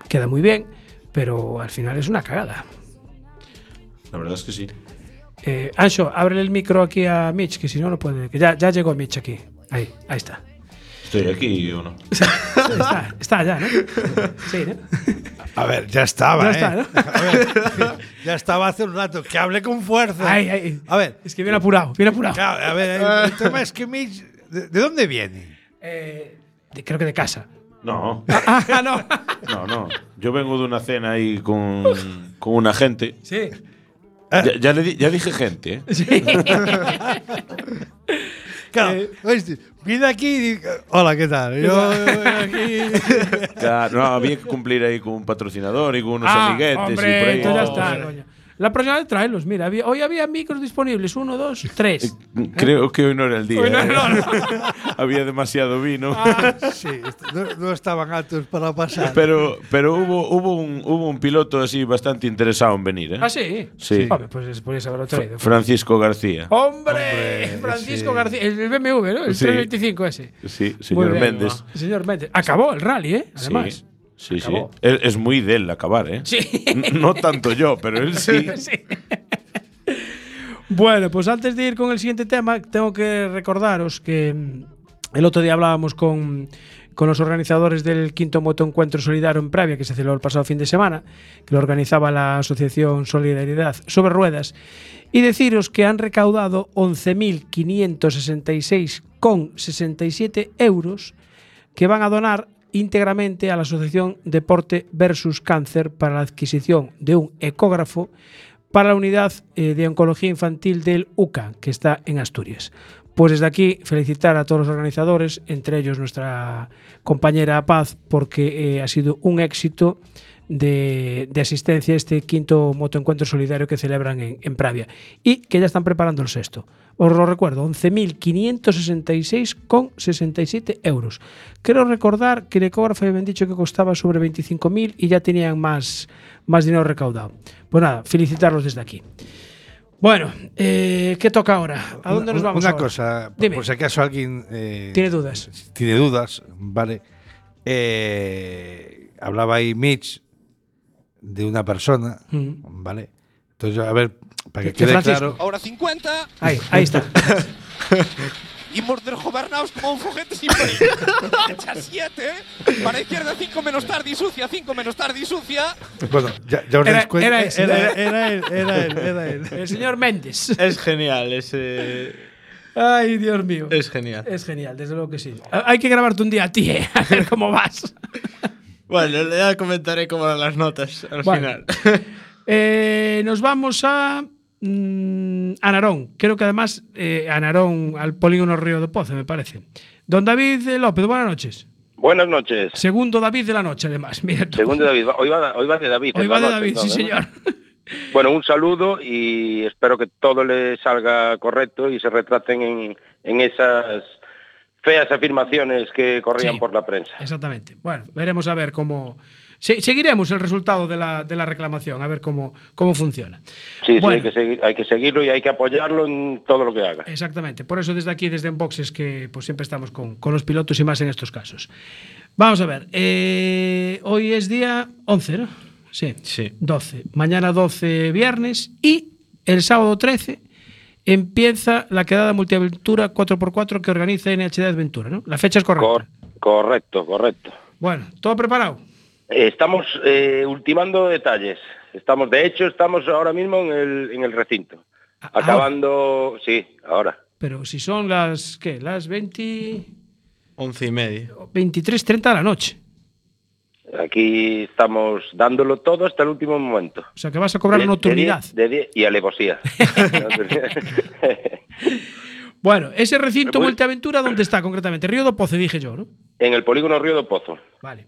B: queda muy bien, pero al final es una cagada.
G: La verdad es que sí.
B: Eh, Ancho, ábrele el micro aquí a Mitch, que si no, no puede. Que ya, ya llegó Mitch aquí. Ahí, ahí está.
G: ¿Estoy aquí o no?
B: Está, está ya, ¿no? Sí, ¿no?
C: A ver, ya estaba,
B: Ya
C: ¿eh?
B: está, ¿no?
C: A ver, ya estaba hace un rato. Que hable con fuerza. A ver,
B: Es que viene apurado, viene apurado.
C: claro, a ver, el, el tema es que Mitch, ¿de, de dónde viene?
B: Eh, de- creo que de casa.
G: No,
B: Ah, no.
G: no, no. Yo vengo de una cena ahí con, con una gente.
B: Sí.
G: Ya, ya le di- ya dije gente, ¿eh?
B: Sí.
C: Claro,
B: Eh,
C: viene aquí y dice, hola, ¿qué tal? Yo vengo aquí.
G: Claro, no, había que cumplir ahí con un patrocinador y con unos
B: ah,
G: amiguetes y
B: hombre,
G: por ahí.
B: entonces ya
G: Oh,
B: está, coño. La próxima vez tráelos. Mira, había- hoy había micros disponibles. Uno, dos, tres.
G: Creo que hoy no era el día.
B: Hoy no,
G: ¿eh?
B: no, no.
G: había demasiado vino.
B: Ah,
C: Sí, no, no estaban altos para pasar.
G: Pero, pero hubo, hubo, un, hubo un piloto así bastante interesado en venir, ¿eh?
B: ah, sí.
G: Sí.
B: Hombre, pues podías haberlo traído.
G: Francisco García.
B: ¡Hombre! Francisco
C: sí.
B: García. El BMW, ¿no? El
G: Sí.
B: 325 ese.
G: Sí, señor. Méndez.
B: Señor Méndez. Acabó el rally, ¿eh? Además.
G: Sí, sí. Es, es muy de él acabar, ¿eh?
B: Sí.
G: No tanto yo, pero él sí.
B: Sí. Bueno, pues antes de ir con el siguiente tema, tengo que recordaros que mm, el otro día hablábamos con, con los organizadores del quinto motoencuentro solidario en Pravia, que se celebró el pasado fin de semana, que lo organizaba la Asociación Solidaridad sobre Ruedas, y deciros que han recaudado 11.566,67 euros que van a donar íntegramente a la Asociación Deporte versus Cáncer para la adquisición de un ecógrafo para la unidad eh, de oncología infantil del UCA, que está en Asturias. Pues desde aquí felicitar a todos los organizadores, entre ellos nuestra compañera Paz, porque eh, ha sido un éxito de, de asistencia a este quinto motoencuentro solidario que celebran en, en Pravia y que ya están preparando el sexto. Os lo recuerdo, 11.566,67 euros. Quiero recordar que el ecógrafo habían dicho que costaba sobre 25.000 y ya tenían más, más dinero recaudado. Pues nada, felicitarlos desde aquí. Bueno, eh, ¿qué toca ahora? ¿A dónde nos vamos?
C: Una
B: ahora?
C: cosa,
B: Dime.
C: por si acaso alguien eh,
B: ¿Tiene dudas?
C: tiene dudas, ¿vale? Eh, hablaba ahí Mitch de una persona,
B: Mm.
C: ¿vale? Entonces, a ver, para que
B: ¿De
C: quede
B: Francisco?
C: claro.
H: Ahora 50
B: Ahí, ahí está.
H: y morder gobernaos como un foguete sin. Echa 7, para la izquierda 5 menos tarde y sucia, 5 menos tarde y sucia.
C: Bueno, ya, ya os
B: Era-
C: dais cuenta.
B: era
C: era,
B: era-
C: era él, era él, era él.
B: El señor Méndez.
D: Es genial, ese.
B: Ay, Dios mío.
D: Es genial.
B: Es genial, desde luego que sí. Hay que grabarte un día a ti, ¿eh? a ver cómo vas.
D: Bueno, ya comentaré cómo eran las notas al
B: Bueno.
D: final.
B: Eh, nos vamos a mm, a Narón. Creo que además eh, a Narón, al polígono Río de Pozo, me parece. Don David López, buenas noches.
I: Buenas noches.
B: Segundo David de la noche, además. Mira tú.
I: Segundo David, hoy va, hoy va de David.
B: Hoy va de
I: noche,
B: David, sí,
I: ¿no?
B: señor.
I: Bueno, un saludo y espero que todo le salga correcto y se retraten en, en esas feas afirmaciones que corrían
B: Sí.
I: por la prensa.
B: Exactamente. Bueno, veremos a ver cómo. Se- seguiremos el resultado de la, de la reclamación, a ver cómo, cómo funciona.
I: Sí, sí,
B: Bueno.
I: hay, que seguir, hay que seguirlo y hay que apoyarlo en todo lo que haga.
B: Exactamente. Por eso desde aquí, desde Enboxes, que pues siempre estamos con, con los pilotos y más en estos casos. Vamos a ver. eh, hoy es día 11, ¿no? Sí.
D: Sí.
B: 12. Mañana 12 viernes y el sábado 13 empieza la quedada multiaventura 4x4 que organiza NHD Adventura, ¿no? La fecha es correcta.
I: Cor- correcto, correcto.
B: Bueno, ¿todo preparado?
I: Estamos eh, ultimando detalles. Estamos, de hecho, estamos ahora mismo en el, en el recinto.
B: Ah,
I: Acabando, sí, ahora.
B: Pero si son las, ¿qué? Las 20...
D: Once y media.
B: 23.30 de la noche.
I: Aquí estamos dándolo todo hasta el último momento.
B: O sea que vas a cobrar
I: De-
B: nocturnidad.
I: de de y alevosía.
B: Bueno, ese recinto
I: Pues-
B: multiaventura, ¿dónde está concretamente? Río do Pozo, dije yo, ¿no?
I: En el polígono Río do Pozo,
B: Vale.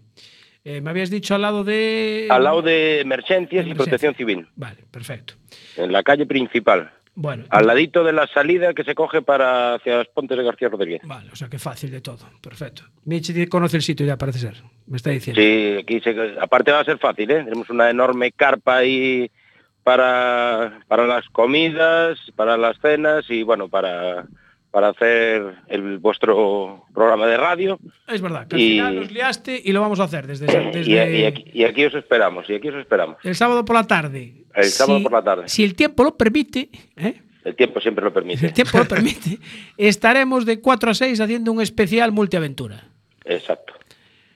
B: Eh, me habías dicho al lado de...
I: al lado de emergencias y
B: Emergencias.
I: protección civil,
B: Vale, perfecto.
I: en la calle principal,
B: Bueno,
I: al ladito de la salida que se coge para hacia los Pontes de García Rodríguez.
B: vale, o sea que fácil de todo. Perfecto. Michi conoce el sitio ya, parece ser. Me está diciendo.
I: Sí, aquí se- aparte va a ser fácil, ¿eh? Tenemos una enorme carpa ahí para, para las comidas, para las cenas y bueno, para, para hacer el vuestro programa de radio.
B: Es verdad, que al
I: Y-
B: final nos liaste y lo vamos a hacer desde, desde
I: Y, y aquí, y aquí os esperamos, y aquí os esperamos.
B: el sábado por la tarde.
I: El sábado por la tarde.
B: Si el tiempo lo permite, ¿eh?
I: El tiempo siempre lo
B: si
I: permite.
B: el tiempo lo permite, estaremos de 4 a 6 haciendo un especial multiaventura.
I: Exacto.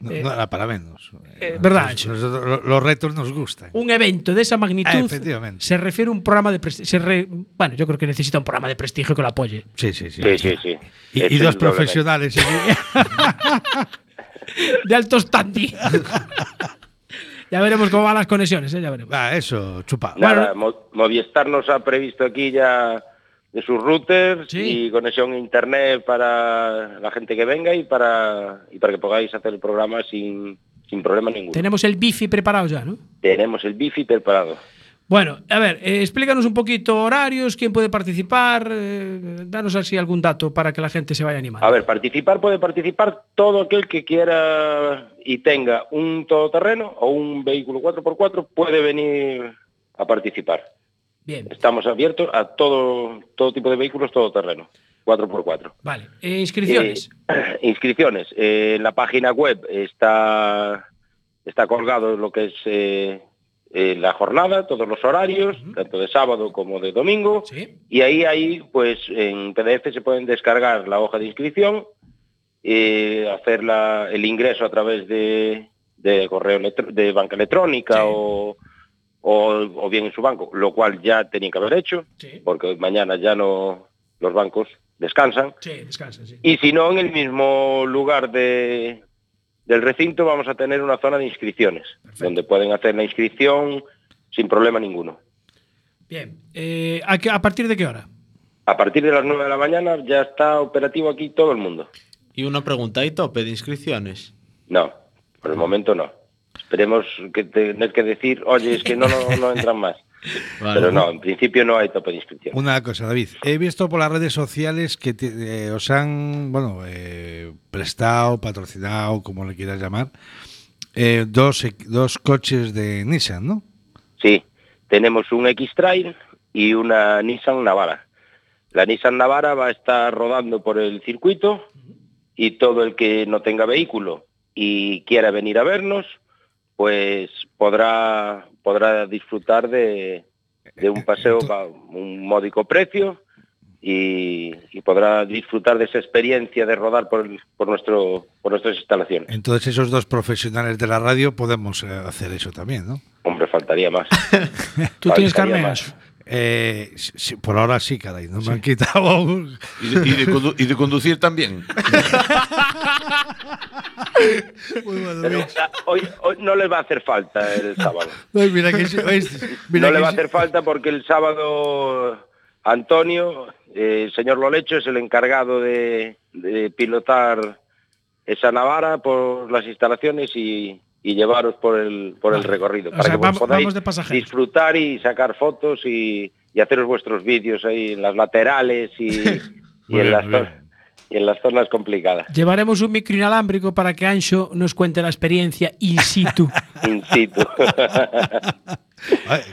C: No,
B: Eh,
C: no era para menos.
B: eh, verdad,
C: Nos- nos- los, los retos nos gustan.
B: Un evento de esa magnitud
C: Ah, efectivamente.
B: se refiere a un programa de prestigio. Bueno, yo creo que necesita un programa de prestigio que lo apoye.
C: Sí, sí, sí.
I: Sí, sí, sí.
C: Y, dos profesionales.
B: De alto standing. ya veremos cómo van las conexiones, ¿eh? ya veremos.
C: Va, eso, chupa.
I: Nada, Mo- Movistar nos ha previsto aquí ya de sus routers
B: Sí.
I: y conexión a internet para la gente que venga y para y para que podáis hacer el programa sin, sin problema ninguno.
B: Tenemos el bifi preparado ya, ¿no?
I: Tenemos el bifi preparado.
B: Bueno, a ver, eh, explícanos un poquito horarios, quién puede participar, eh, danos así algún dato para que la gente se vaya animando.
I: A ver, participar puede participar todo aquel que quiera y tenga un todoterreno o un vehículo 4x4 puede venir a participar.
B: Bien,
I: Estamos abiertos a todo todo tipo de vehículos todoterreno, 4x4.
B: vale. Eh, inscripciones.
I: Eh, inscripciones. Eh, en la página web está, está colgado lo que es eh, eh, la jornada, todos los horarios, tanto de sábado como de domingo.
B: Sí.
I: Y ahí, ahí, pues en PDF se pueden descargar la hoja de inscripción, eh, hacer la- el ingreso a través de, de correo de banca electrónica
B: Sí.
I: o, o, o bien en su banco, lo cual ya tenía que haber hecho,
B: Sí.
I: porque mañana ya no los bancos descansan.
B: Sí, descansa, sí.
I: Y si no, en el mismo lugar de, del recinto vamos a tener una zona de inscripciones, donde pueden hacer la inscripción sin problema ninguno.
B: Bien. Eh, ¿a, qué- a partir de qué hora?
I: A partir de las 9 de la mañana ya está operativo aquí todo el mundo.
D: Y una pregunta, ¿hay tope de inscripciones?
I: No, por el momento no. Esperemos que tener que decir, oye, es que no, no, no entran más.
D: Vale.
I: Pero no, en principio no hay tope de inscripción.
C: Una cosa, David. He visto por las redes sociales que te- eh, os han, bueno, eh, prestado, patrocinado, como le quieras llamar, eh, dos, dos coches de Nissan, ¿no?
I: Sí, tenemos un X-Trail y una Nissan Navara. La Nissan Navara va a estar rodando por el circuito y todo el que no tenga vehículo y quiera venir a vernos, pues podrá, podrá disfrutar de, de un paseo a un módico precio y, y podrá disfrutar de esa experiencia de rodar por, el- por, nuestro, por nuestras instalaciones.
C: Entonces esos dos profesionales de la radio podemos eh, hacer eso también, ¿no?
I: Hombre, faltaría más.
B: ¿Tú tienes
I: Faltaría
B: carne?
I: más.
C: Eh, sí, por ahora sí, caray, no me han quitado aún.
G: Y de, y de condu- y de conducir también.
I: Hoy, hoy no les va a hacer falta el sábado.
C: Ay, mira que
I: no le va a hacer falta porque el sábado Antonio, eh, el señor Lolecho, es el encargado de, de pilotar esa navara por las instalaciones y, y llevaros por el, por el recorrido.
B: O
I: Para
B: sea,
I: que
B: vamos-
I: podáis
B: vamos de pasajeros.
I: disfrutar y sacar fotos y, y haceros vuestros vídeos ahí en las laterales y, y en
C: bien,
I: las y en las zonas complicadas.
B: Llevaremos un micro inalámbrico para que Ancho nos cuente la experiencia in situ.
I: In situ.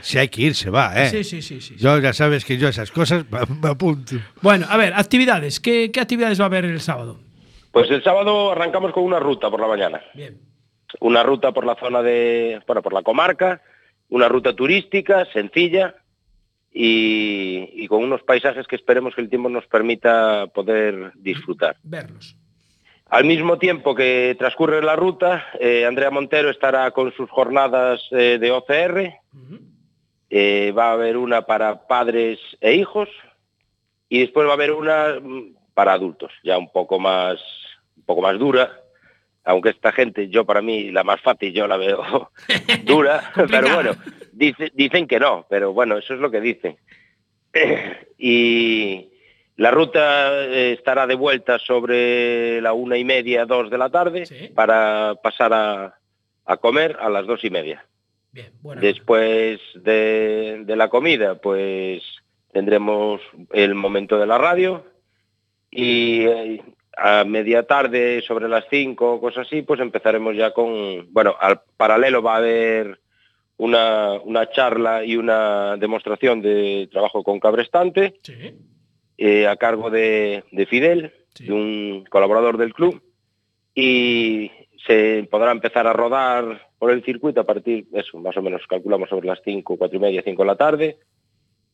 C: Si hay que ir, se va, ¿eh?
B: Sí, sí, sí, sí.
C: Yo ya sabes que yo esas cosas me apunto.
B: Bueno, a ver, actividades. ¿Qué, qué actividades va a haber el sábado?
I: Pues el sábado arrancamos con una ruta por la mañana.
B: Bien.
I: Una ruta por la zona de, bueno, por la comarca, una ruta turística, sencilla y, y con unos paisajes que esperemos que el tiempo nos permita poder disfrutar.
B: Verlos.
I: Al mismo tiempo que transcurre la ruta, eh, Andrea Montero estará con sus jornadas eh, de OCR, Eh, va a haber una para padres e hijos y después va a haber una mm, para adultos, ya un poco más, un poco más dura, aunque esta gente, yo para mí la más fácil yo la veo dura, pero bueno, dice- dicen que no, pero bueno, eso es lo que dicen. y, La ruta eh, estará de vuelta sobre la una y media, dos de la tarde,
B: Sí.
I: para pasar a, a comer a las dos y media.
B: Bien.
I: Después de, de la comida, pues tendremos el momento de la radio y eh, a media tarde, sobre las 5 o cosas así, pues empezaremos ya con, bueno, al paralelo va a haber una, una charla y una demostración de trabajo con cabrestante
B: Sí.
I: eh, a cargo de, de Fidel,
B: Sí.
I: de un colaborador del club, y se podrá empezar a rodar por el circuito a partir, eso, más o menos calculamos sobre las 5, 4 y media, 5 de la tarde,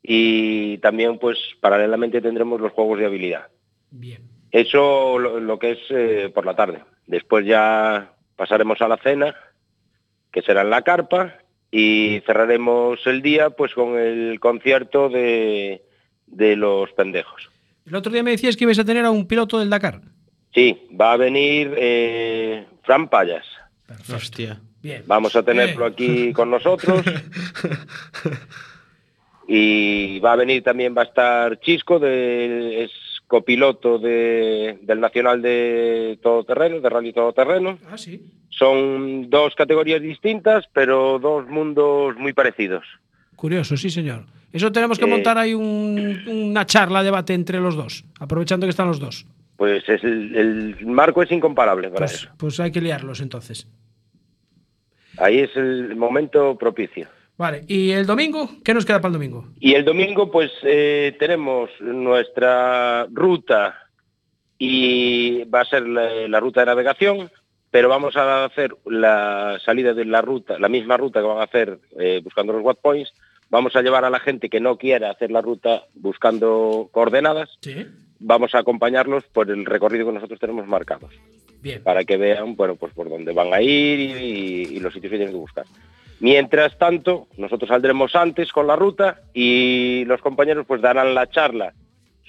I: y también pues paralelamente tendremos los juegos de habilidad.
B: Bien.
I: Eso lo, lo que es eh, por la tarde. Después ya pasaremos a la cena, que será en la carpa, y cerraremos el día pues con el concierto de, de los pendejos.
B: El otro día me decías que ibas a tener a un piloto del Dakar.
I: Sí, va a venir eh, Fran Payas.
D: Hostia.
B: Bien.
I: Vamos a tenerlo aquí con nosotros. Y va a venir también, va a estar Chisco, de, es copiloto de- del Nacional de Todoterreno, de Rally Todoterreno.
B: Ah, sí.
I: Son dos categorías distintas, pero dos mundos muy parecidos.
B: Curioso, sí, señor. Eso tenemos que
I: Eh.
B: montar ahí un- una charla, debate entre los dos, aprovechando que están los dos.
I: Pues es el, el marco es incomparable para
B: Pues,
I: eso.
B: pues hay que liarlos entonces.
I: Ahí es el momento propicio.
B: Vale, ¿y el domingo? ¿Qué nos queda para el domingo?
I: Y el domingo pues eh, tenemos nuestra ruta y va a ser la, la ruta de navegación, pero vamos a hacer la salida de la ruta, la misma ruta que van a hacer eh, buscando los Watt Points. Vamos a llevar a la gente que no quiera hacer la ruta buscando coordenadas,
B: Sí.
I: vamos a acompañarlos por el recorrido que nosotros tenemos marcados,
B: Bien.
I: para que vean bueno, pues por dónde van a ir y, y- y los sitios que tienen que buscar. Mientras tanto, nosotros saldremos antes con la ruta y los compañeros pues darán la charla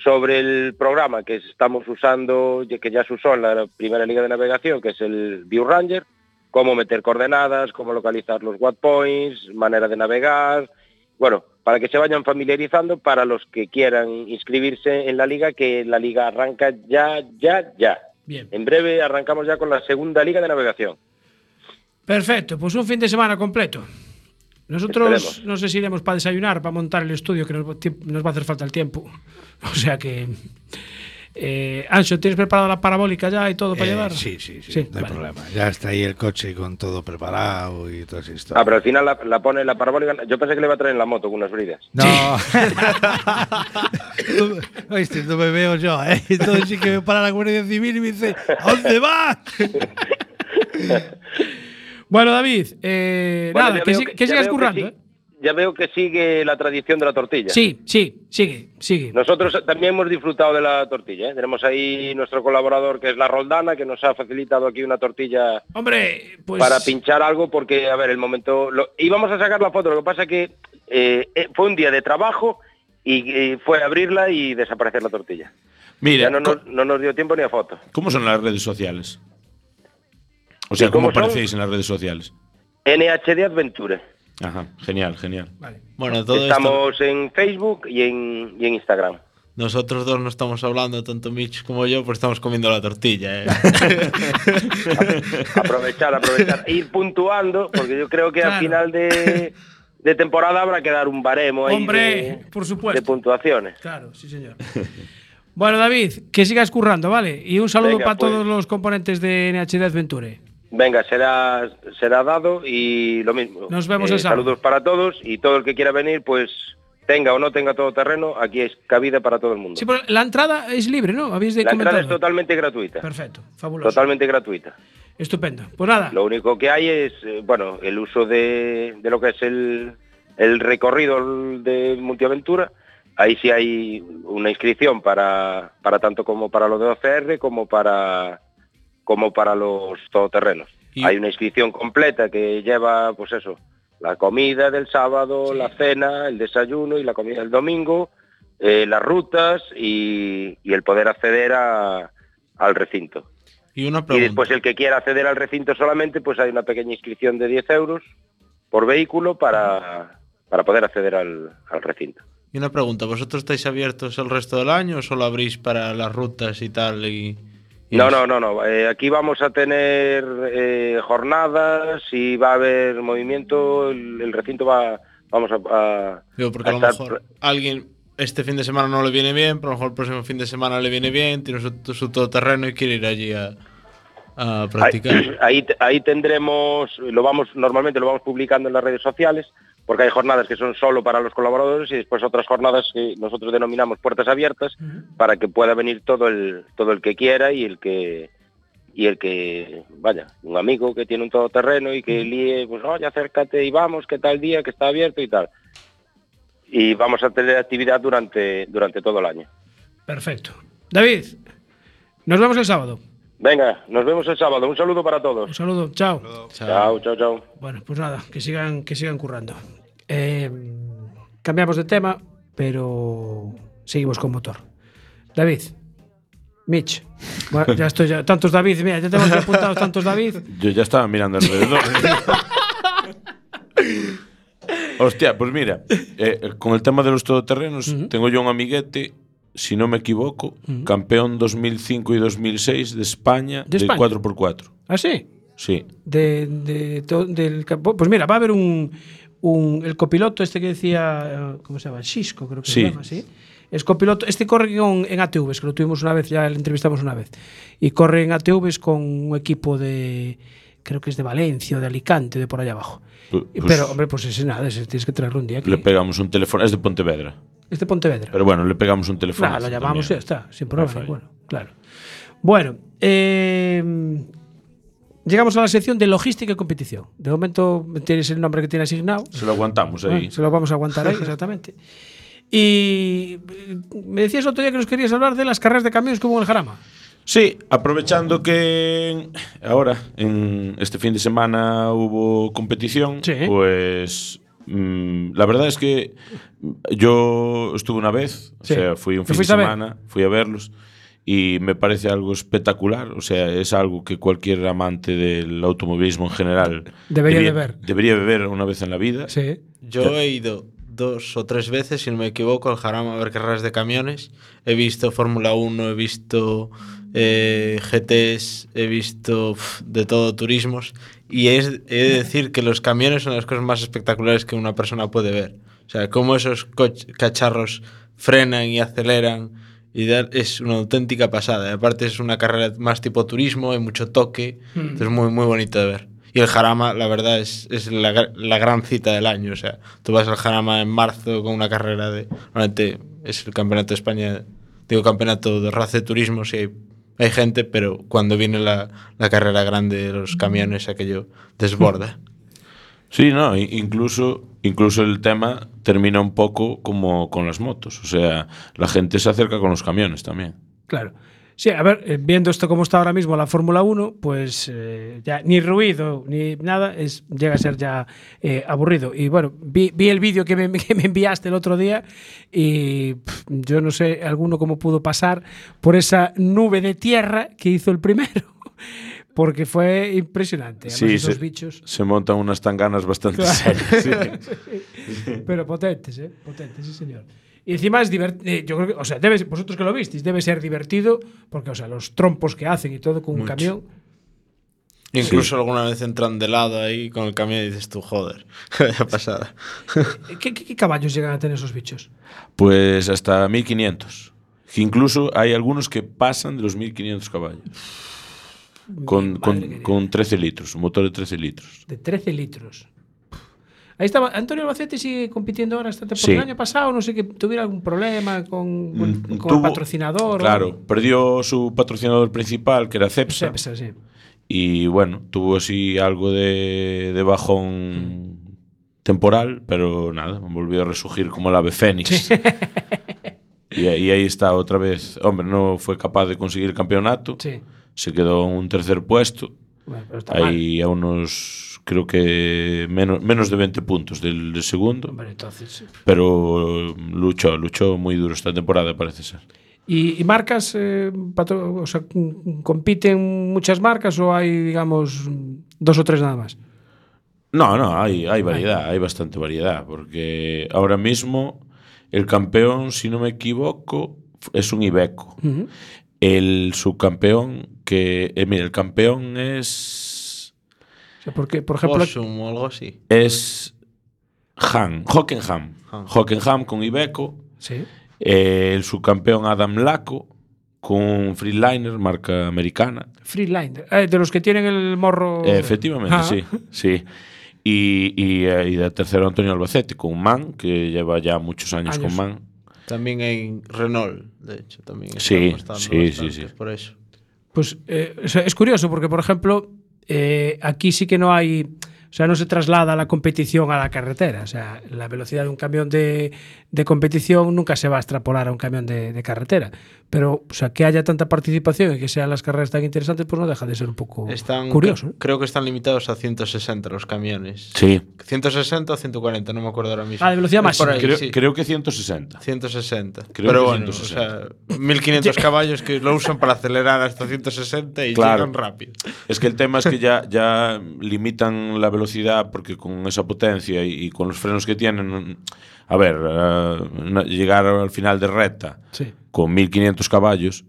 I: sobre el programa que estamos usando, que ya se usó en la primera liga de navegación, que es el View Ranger, cómo meter coordenadas, cómo localizar los Watt Points, manera de navegar, bueno, para que se vayan familiarizando para los que quieran inscribirse en la liga, que la liga arranca ya, ya, ya.
B: Bien.
I: En breve arrancamos ya con la segunda liga de navegación.
B: Perfecto, pues un fin de semana completo. Nosotros
I: Esperemos.
B: no sé si iremos para desayunar, para montar el estudio, que nos, va- tiemp- nos va a hacer falta el tiempo. O sea que... Eh, Ancho, ¿tienes preparada la parabólica ya y todo para
C: Eh,
B: llevar?
C: sí, sí, sí,
B: Sí,
C: no hay
B: vale.
C: problema. Ya está ahí el coche con todo preparado y todo esto.
I: Ah, pero al final la, la pone la parabólica. Yo pensé que le iba a traer en la moto con unas bridas.
C: No. Oíste, no me veo yo, ¿eh? Entonces sí que me para la Guardia Civil y me dice, ¿a dónde vas?
B: Bueno, David, eh,
I: Bueno,
B: nada,
I: ya
B: que,
I: que-
B: que
I: ya
B: sigas
I: veo que
B: currando,
I: sí.
B: ¿eh?
I: Ya veo que sigue la tradición de la tortilla.
B: Sí, sí, sigue, sigue.
I: Nosotros también hemos disfrutado de la tortilla. ¿eh? Tenemos ahí nuestro colaborador que es la Roldana, que nos ha facilitado aquí una tortilla
B: Hombre, pues...
I: para pinchar algo, porque, a ver, el momento... Lo, íbamos a sacar la foto, lo que pasa que eh, eh, fue un día de trabajo y, eh, fue a abrirla y desaparecer la tortilla.
G: Mira,
I: Ya no, no nos dio tiempo ni a foto.
G: ¿cómo son las redes sociales? O sea,
I: ¿Y
G: ¿cómo, aparecéis en las redes sociales?
I: NHD Adventure.
G: Ajá, genial, genial.
B: Vale.
D: Bueno, todo esto,
I: Estamos en Facebook y en, y en Instagram.
D: nosotros dos no estamos hablando, tanto Mitch como yo, pues estamos comiendo la tortilla. ¿eh?
I: aprovechar, aprovechar, ir puntuando, porque yo creo que
B: Claro.
I: al final de, de temporada habrá que dar un baremo ahí
B: Hombre,
I: de,
B: por
I: de
B: supuesto.
I: puntuaciones.
B: Claro, sí, señor. bueno, David, que sigas currando, ¿vale? Y un saludo
I: Venga,
B: para
I: pues.
B: todos los componentes de NHD Adventure.
I: Venga, será, será dado y lo mismo. Eh,
B: Nos vemos el sábado.
I: Saludos para todos y todo el que quiera venir, pues tenga o no tenga todo terreno, aquí es cabida para todo el mundo.
B: Sí, pero la entrada es libre, ¿no? Habéis de
I: La entrada es totalmente gratuita.
B: Perfecto, fabuloso.
I: Totalmente gratuita.
B: Estupendo. Pues nada,
I: Lo único que hay es, eh, bueno, el uso de, de lo que es el, el recorrido de multiaventura. Ahí sí hay una inscripción para, para tanto como para lo de OCR como para como para los todoterrenos.
D: Y-
I: Hay una inscripción completa que lleva, pues eso, la comida del sábado, la cena, el desayuno y la comida del domingo, eh, las rutas y, y el poder acceder a- al recinto.
D: y una
I: Y después el que quiera acceder al recinto solamente, pues hay una pequeña inscripción de 10 euros por vehículo para, para poder acceder al, al recinto.
D: Y una pregunta, ¿vosotros estáis abiertos el resto del año o solo abrís para las rutas y tal? Y
I: No, no, no, no. Eh, aquí vamos a tener eh, jornadas y va a haber movimiento. El, el recinto va, vamos a, a-
D: Digo, porque a
I: a
D: lo
I: estar
D: mejor alguien este fin de semana no le viene bien, pero a lo mejor el próximo fin de semana le viene bien, tiene su, su todoterreno y quiere ir allí a, a practicar.
I: Ahí, ahí, ahí tendremos, lo vamos, normalmente lo vamos publicando en las redes sociales, porque hay jornadas que son solo para los colaboradores y después otras jornadas que nosotros denominamos puertas abiertas para que pueda venir todo el, todo el que quiera y el que y el que, vaya, un amigo que tiene un todoterreno y que líe, pues oye, acércate y vamos, que tal día, que está abierto y tal. Y vamos a tener actividad durante, durante todo el año.
B: Perfecto. David, nos vemos el sábado.
I: Venga, nos vemos el sábado. Un saludo para
B: Un
I: todos.
B: saludo, chao.
I: Chao, chao, chao.
B: Bueno, pues nada, que sigan, que sigan currando. Eh, cambiamos de tema, pero seguimos con motor. David, Mitch. Bueno, ya estoy, ya, tantos David, mira, ya tengo aquí apuntados tantos David.
G: Yo ya estaba mirando alrededor. Hostia, pues mira, eh, con el tema de los todoterrenos, tengo yo un amiguete, si no me equivoco, campeón 2005 y 2006 de España
B: ¿De
G: de,
B: España?
G: 4x4.
B: ¿Ah, sí?
G: Sí.
B: De, de del pues mira, va a haber un, un el copiloto este que decía, eh, como se llama? Xisco, creo que
G: sí.
B: se llama, sí. Es copiloto, este corre con, en ATVs, que lo tuvimos una vez, ya le entrevistamos una vez. Y corre en ATVs con un equipo de creo que es de Valencia o de Alicante, de por allá abajo.
G: Pues,
B: Pero hombre, pues ese nada, ese tienes que traerlo un día aquí.
G: Le pegamos un teléfono, es de Pontevedra.
B: Es de Pontevedra.
G: Pero bueno, le pegamos un teléfono.
B: Nah, lo llamamos y ya está, sin ah,
G: problema,
B: bueno, claro. Bueno, eh llegamos a la sección de logística y competición. De momento tienes el nombre que tiene asignado.
G: Se lo aguantamos ahí.
B: Bueno, se lo vamos a aguantar ahí, exactamente. Y eh, me decías otro día que nos querías hablar de las carreras de camiones como en el Jarama.
G: Sí, aprovechando que ahora, en este fin de semana, hubo competición,
B: Sí.
G: pues mm, la verdad es que yo estuve una vez, o
B: Sí.
G: sea, fui un
B: ¿Lo
G: fin de semana, fui a verlos y me parece algo espectacular, o sea, es algo que cualquier amante del automovilismo en general
B: Debería de ver.
G: Debería beber una vez en la vida.
B: Sí.
D: Yo he ido dos o tres veces, si no me equivoco, al Jarama a ver carreras de camiones. He visto Fórmula 1, he visto eh, GTs, he visto pf, de todo turismos. Y es- he de decir que los camiones son las cosas más espectaculares que una persona puede ver. O sea, cómo esos cacharros frenan y aceleran. Y es una auténtica pasada. Y aparte es una carrera más tipo turismo, hay mucho toque. Es muy, muy bonito de ver. Y el Jarama, la verdad, es, es la, la gran cita del año. O sea, tú vas al Jarama en marzo con una carrera de... Normalmente es el campeonato de España, digo campeonato de raza de turismo, sí hay, hay gente, pero cuando viene la, la carrera grande de los camiones, aquello desborda.
G: Sí, no, incluso, incluso el tema termina un poco como con las motos. O sea, la gente se acerca con los camiones también.
B: Claro. Sí, a ver, eh, viendo esto como está ahora mismo la Fórmula 1, pues eh, ya ni ruido ni nada, es, llega a ser ya eh, aburrido. Y bueno, vi, vi el vídeo que me, que me enviaste el otro día y pf, yo no sé alguno cómo pudo pasar por esa nube de tierra que hizo el primero, porque fue impresionante. Además,
G: Sí,
B: esos
G: se,
B: bichos,
G: se montan unas tanganas bastante
B: Claro.
G: serias. sí.
B: pero potentes, ¿eh? Potentes, sí, señor. Y encima es divertido, yo creo que, o sea, debe, vosotros que lo visteis, debe ser divertido, porque, o sea, los trompos que hacen y todo con un
D: Mucho.
B: camión.
D: Incluso alguna vez entran de lado ahí con el camión y dices tú, joder, vaya pasada.
B: ¿Qué, qué, qué caballos llegan a tener esos bichos?
G: Pues hasta 1500. Que incluso hay algunos que pasan de los 1500 caballos. Con, con, con 13 litros, un motor de 13 litros.
B: De 13 litros. Ahí estaba. Antonio Albacete sigue compitiendo ahora esta temporada.
G: Sí.
B: El año pasado, no sé que tuviera algún problema con, con-
G: Mm,
B: con el patrocinador. o-
G: Claro, perdió su patrocinador principal, que era Cepsa.
B: Cepsa, sí.
G: Y bueno, tuvo así algo de, de bajón temporal, pero nada, volvió a resurgir como el ave fénix. y, y ahí está otra vez. Hombre, no fue capaz de conseguir el campeonato.
B: Sí.
G: Se quedó en un tercer puesto.
B: Bueno, pero está mal.
G: Ahí a unos, creo que menos, menos de 20 puntos del, del segundo.
B: Hombre, entonces. sí.
G: Pero luchó, luchó muy duro esta temporada, parece ser.
B: ¿Y, y marcas, eh, patro- o sea, c- compiten muchas marcas o hay, digamos, dos o tres nada más?
G: No, no, hay, hay variedad, hay bastante variedad, porque ahora mismo El campeón, si no me equivoco, es un Ibeco.
B: Ujú.
G: El subcampeón, que. eh, mira, el campeón es.
B: O sea, porque, por ejemplo,
D: Bossum o algo así.
G: Es. Han, Hockenham.
D: Han.
G: Hockenham con Ibeco.
B: sí.
G: Eh, el subcampeón Adam Laco con un Freeliner, marca americana.
B: Freeline, eh, de los que tienen el morro.
G: Eh, efectivamente,
B: Ah.
G: sí. sí. Y, y, eh, y de tercero Antonio Albacete con Man, que lleva ya muchos años,
B: Años.
G: con Man.
D: También en Renault, de hecho, también.
G: Sí, sí, sí,
D: bastante
G: sí.
D: Por eso.
B: Pues eh, es curioso porque, por ejemplo, eh, aquí sí que no hay, o sea, no se traslada la competición a la carretera. O sea, la velocidad de un camión de, de competición nunca se va a extrapolar a un camión de, de carretera. Pero, o sea, que haya tanta participación y que sean las carreras tan interesantes, pues no deja de ser un poco
D: Están,
B: curioso. ¿no?
D: Creo que están limitados a 160 los camiones.
G: Sí.
D: 160 o 140, no me acuerdo ahora mismo.
B: Ah, de velocidad máxima.
D: ahí,
G: Creo,
D: sí.
G: creo que 160.
D: 160.
G: Creo
D: Pero
G: que
D: bueno,
G: 160.
D: o sea, 1500 caballos que lo usan para acelerar hasta 160 y
G: Claro.
D: llegan rápido.
G: Es que el tema es que ya, ya limitan la velocidad porque con esa potencia y, y con los frenos que tienen, a ver, eh, llegar al final de recta
B: Sí.
G: con 1500 caballos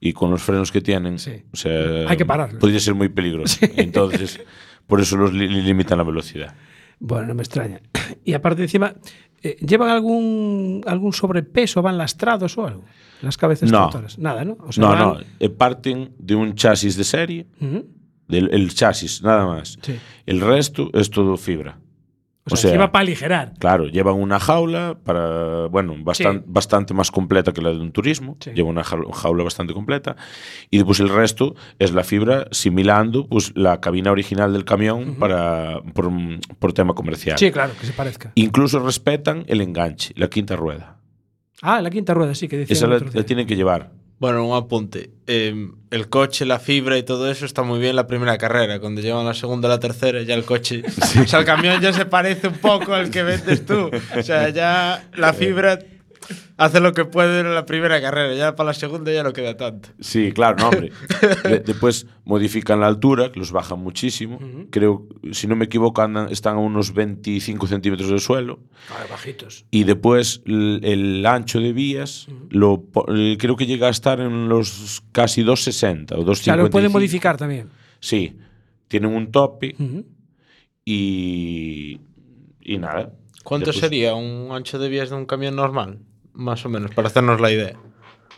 G: y con los frenos que tienen,
B: Sí.
G: o sea,
B: Hay que pararlos.
G: Podría ser muy peligroso. Entonces, por eso los li- limitan la velocidad.
B: Bueno, no me extraña. Y aparte, encima, eh, ¿llevan algún, algún sobrepeso? ¿Van lastrados o algo? Las cabezas
G: No.
B: tractoras. Nada, ¿no? O
G: no,
B: van-
G: no, eh, parten de un chasis de serie,
B: Ujú.
G: Del el chasis, nada más.
B: Sí.
G: El resto es todo fibra.
B: O sea, encima para aligerar.
G: Claro, llevan una jaula para, bueno, bastan-
B: Sí.
G: bastante más completa que la de un turismo.
B: Sí.
G: Lleva una jaula, bastante completa. Y después el resto es la fibra similando pues, la cabina original del camión para, por, por tema comercial.
B: Sí, claro, que se parezca.
G: Incluso respetan el enganche, la quinta rueda.
B: Ah, la quinta rueda, sí, que decía.
G: Esa la, tienen que llevar.
D: Bueno, un apunte. Eh, el coche, la fibra y todo eso está muy bien la primera carrera. Cuando llevan la segunda la tercera, ya el coche. O sea, el camión ya se parece un poco al que vendes tú. O sea, ya la fibra hace lo que puede en la primera carrera. Ya para la segunda ya no queda tanto.
G: Sí, claro, no, hombre. De- después modifican la altura, que los bajan muchísimo. Creo, si no me equivoco, andan, están a unos 25 centímetros del suelo.
B: Ah, bajitos.
G: Y después el, el ancho de vías lo, creo que llega a estar en los casi 260 o
B: O
G: 255.
B: sea, lo pueden modificar también.
G: Sí, tienen un tope y, y nada.
D: ¿Cuánto
G: Después,
D: sería un ancho de vías de un camión normal? Más o menos, para hacernos la idea.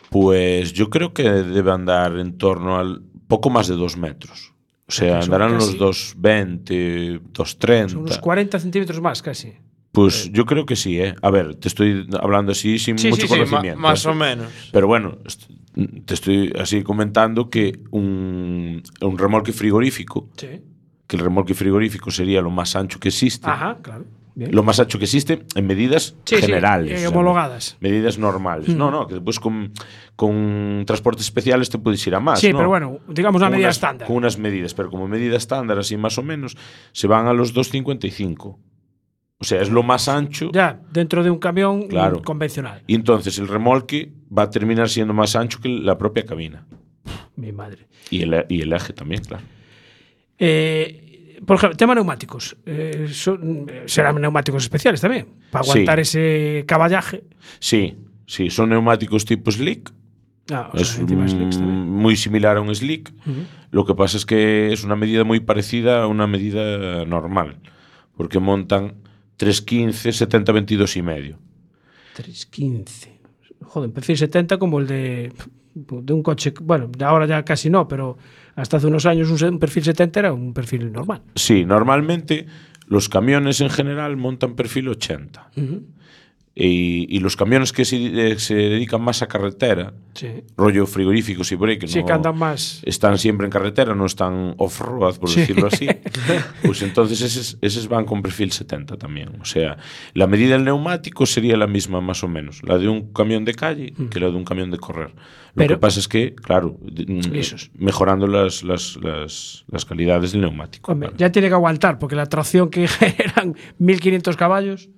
G: Pues yo creo que debe andar en torno al poco más de dos metros. O sea,
B: Son
G: andarán
B: casi-
G: los 220, 230.
B: Son unos 40 centímetros más casi.
G: Pues yo creo que sí, ¿eh? A ver, te estoy hablando así sin
B: Sí,
G: mucho
B: sí,
G: conocimiento.
D: más
G: ¿eh?
D: o menos.
G: Pero bueno, te estoy así comentando que un, un remolque frigorífico,
B: Sí.
G: que el remolque frigorífico sería lo más ancho que existe,
B: Ajá, claro. Bien.
G: lo más ancho que existe en medidas
B: Sí, sí,
G: generales.
B: eh,
G: o sea,
B: homologadas.
G: Medidas normales.
B: Mm.
G: No, no, que después con, con transportes especiales te puedes ir a más.
B: Sí,
G: ¿no?
B: pero bueno, digamos una
G: Con
B: medida
G: unas-
B: estándar.
G: Con unas medidas, pero como medida estándar, así más o menos, se van a los 2,55. O sea, es lo más ancho.
B: Ya, dentro de un camión
G: Claro.
B: convencional.
G: Y entonces el remolque va a terminar siendo más ancho que la propia cabina.
B: Mi madre.
G: Y el, y el eje también, claro.
B: Eh, por ejemplo, tema neumáticos. Eh, son- eh, serán neumáticos especiales también. Para
G: Sí.
B: aguantar ese caballaje.
G: Sí, sí, son neumáticos tipo slick.
B: Ah, o sea,
G: es
B: slicks
G: mm,
B: también.
G: muy similar a un slick.
B: Ujú.
G: Lo que pasa es que es una medida muy parecida a una medida normal. Porque montan 315, 70, 22 y medio.
B: 315. Joder, un perfil 70 como el de, de un coche. Bueno, ahora ya casi no, pero hasta hace unos años un, perfil 70 era un perfil normal.
G: Sí, normalmente los camiones en general montan perfil 80.
B: Ujú.
G: Y, y los camiones que se, eh, se dedican más a carretera,
B: Sí.
G: rollo frigoríficos y por ahí, que
B: Sí,
G: no
B: que andan más.
G: están siempre en carretera, no están off-road, por
B: Sí.
G: decirlo así, pues entonces esos, esos van con perfil 70 también. O sea, la medida del neumático sería la misma más o menos, la de un camión de calle que la de un camión de correr. Lo
B: Mm. Pero-
G: que pasa es que, claro, mm,
B: Lisos.
G: mejorando las, las, las, las calidades del neumático.
B: Hombre,
G: claro.
B: ya tiene que aguantar, porque la tracción que eran 1500 caballos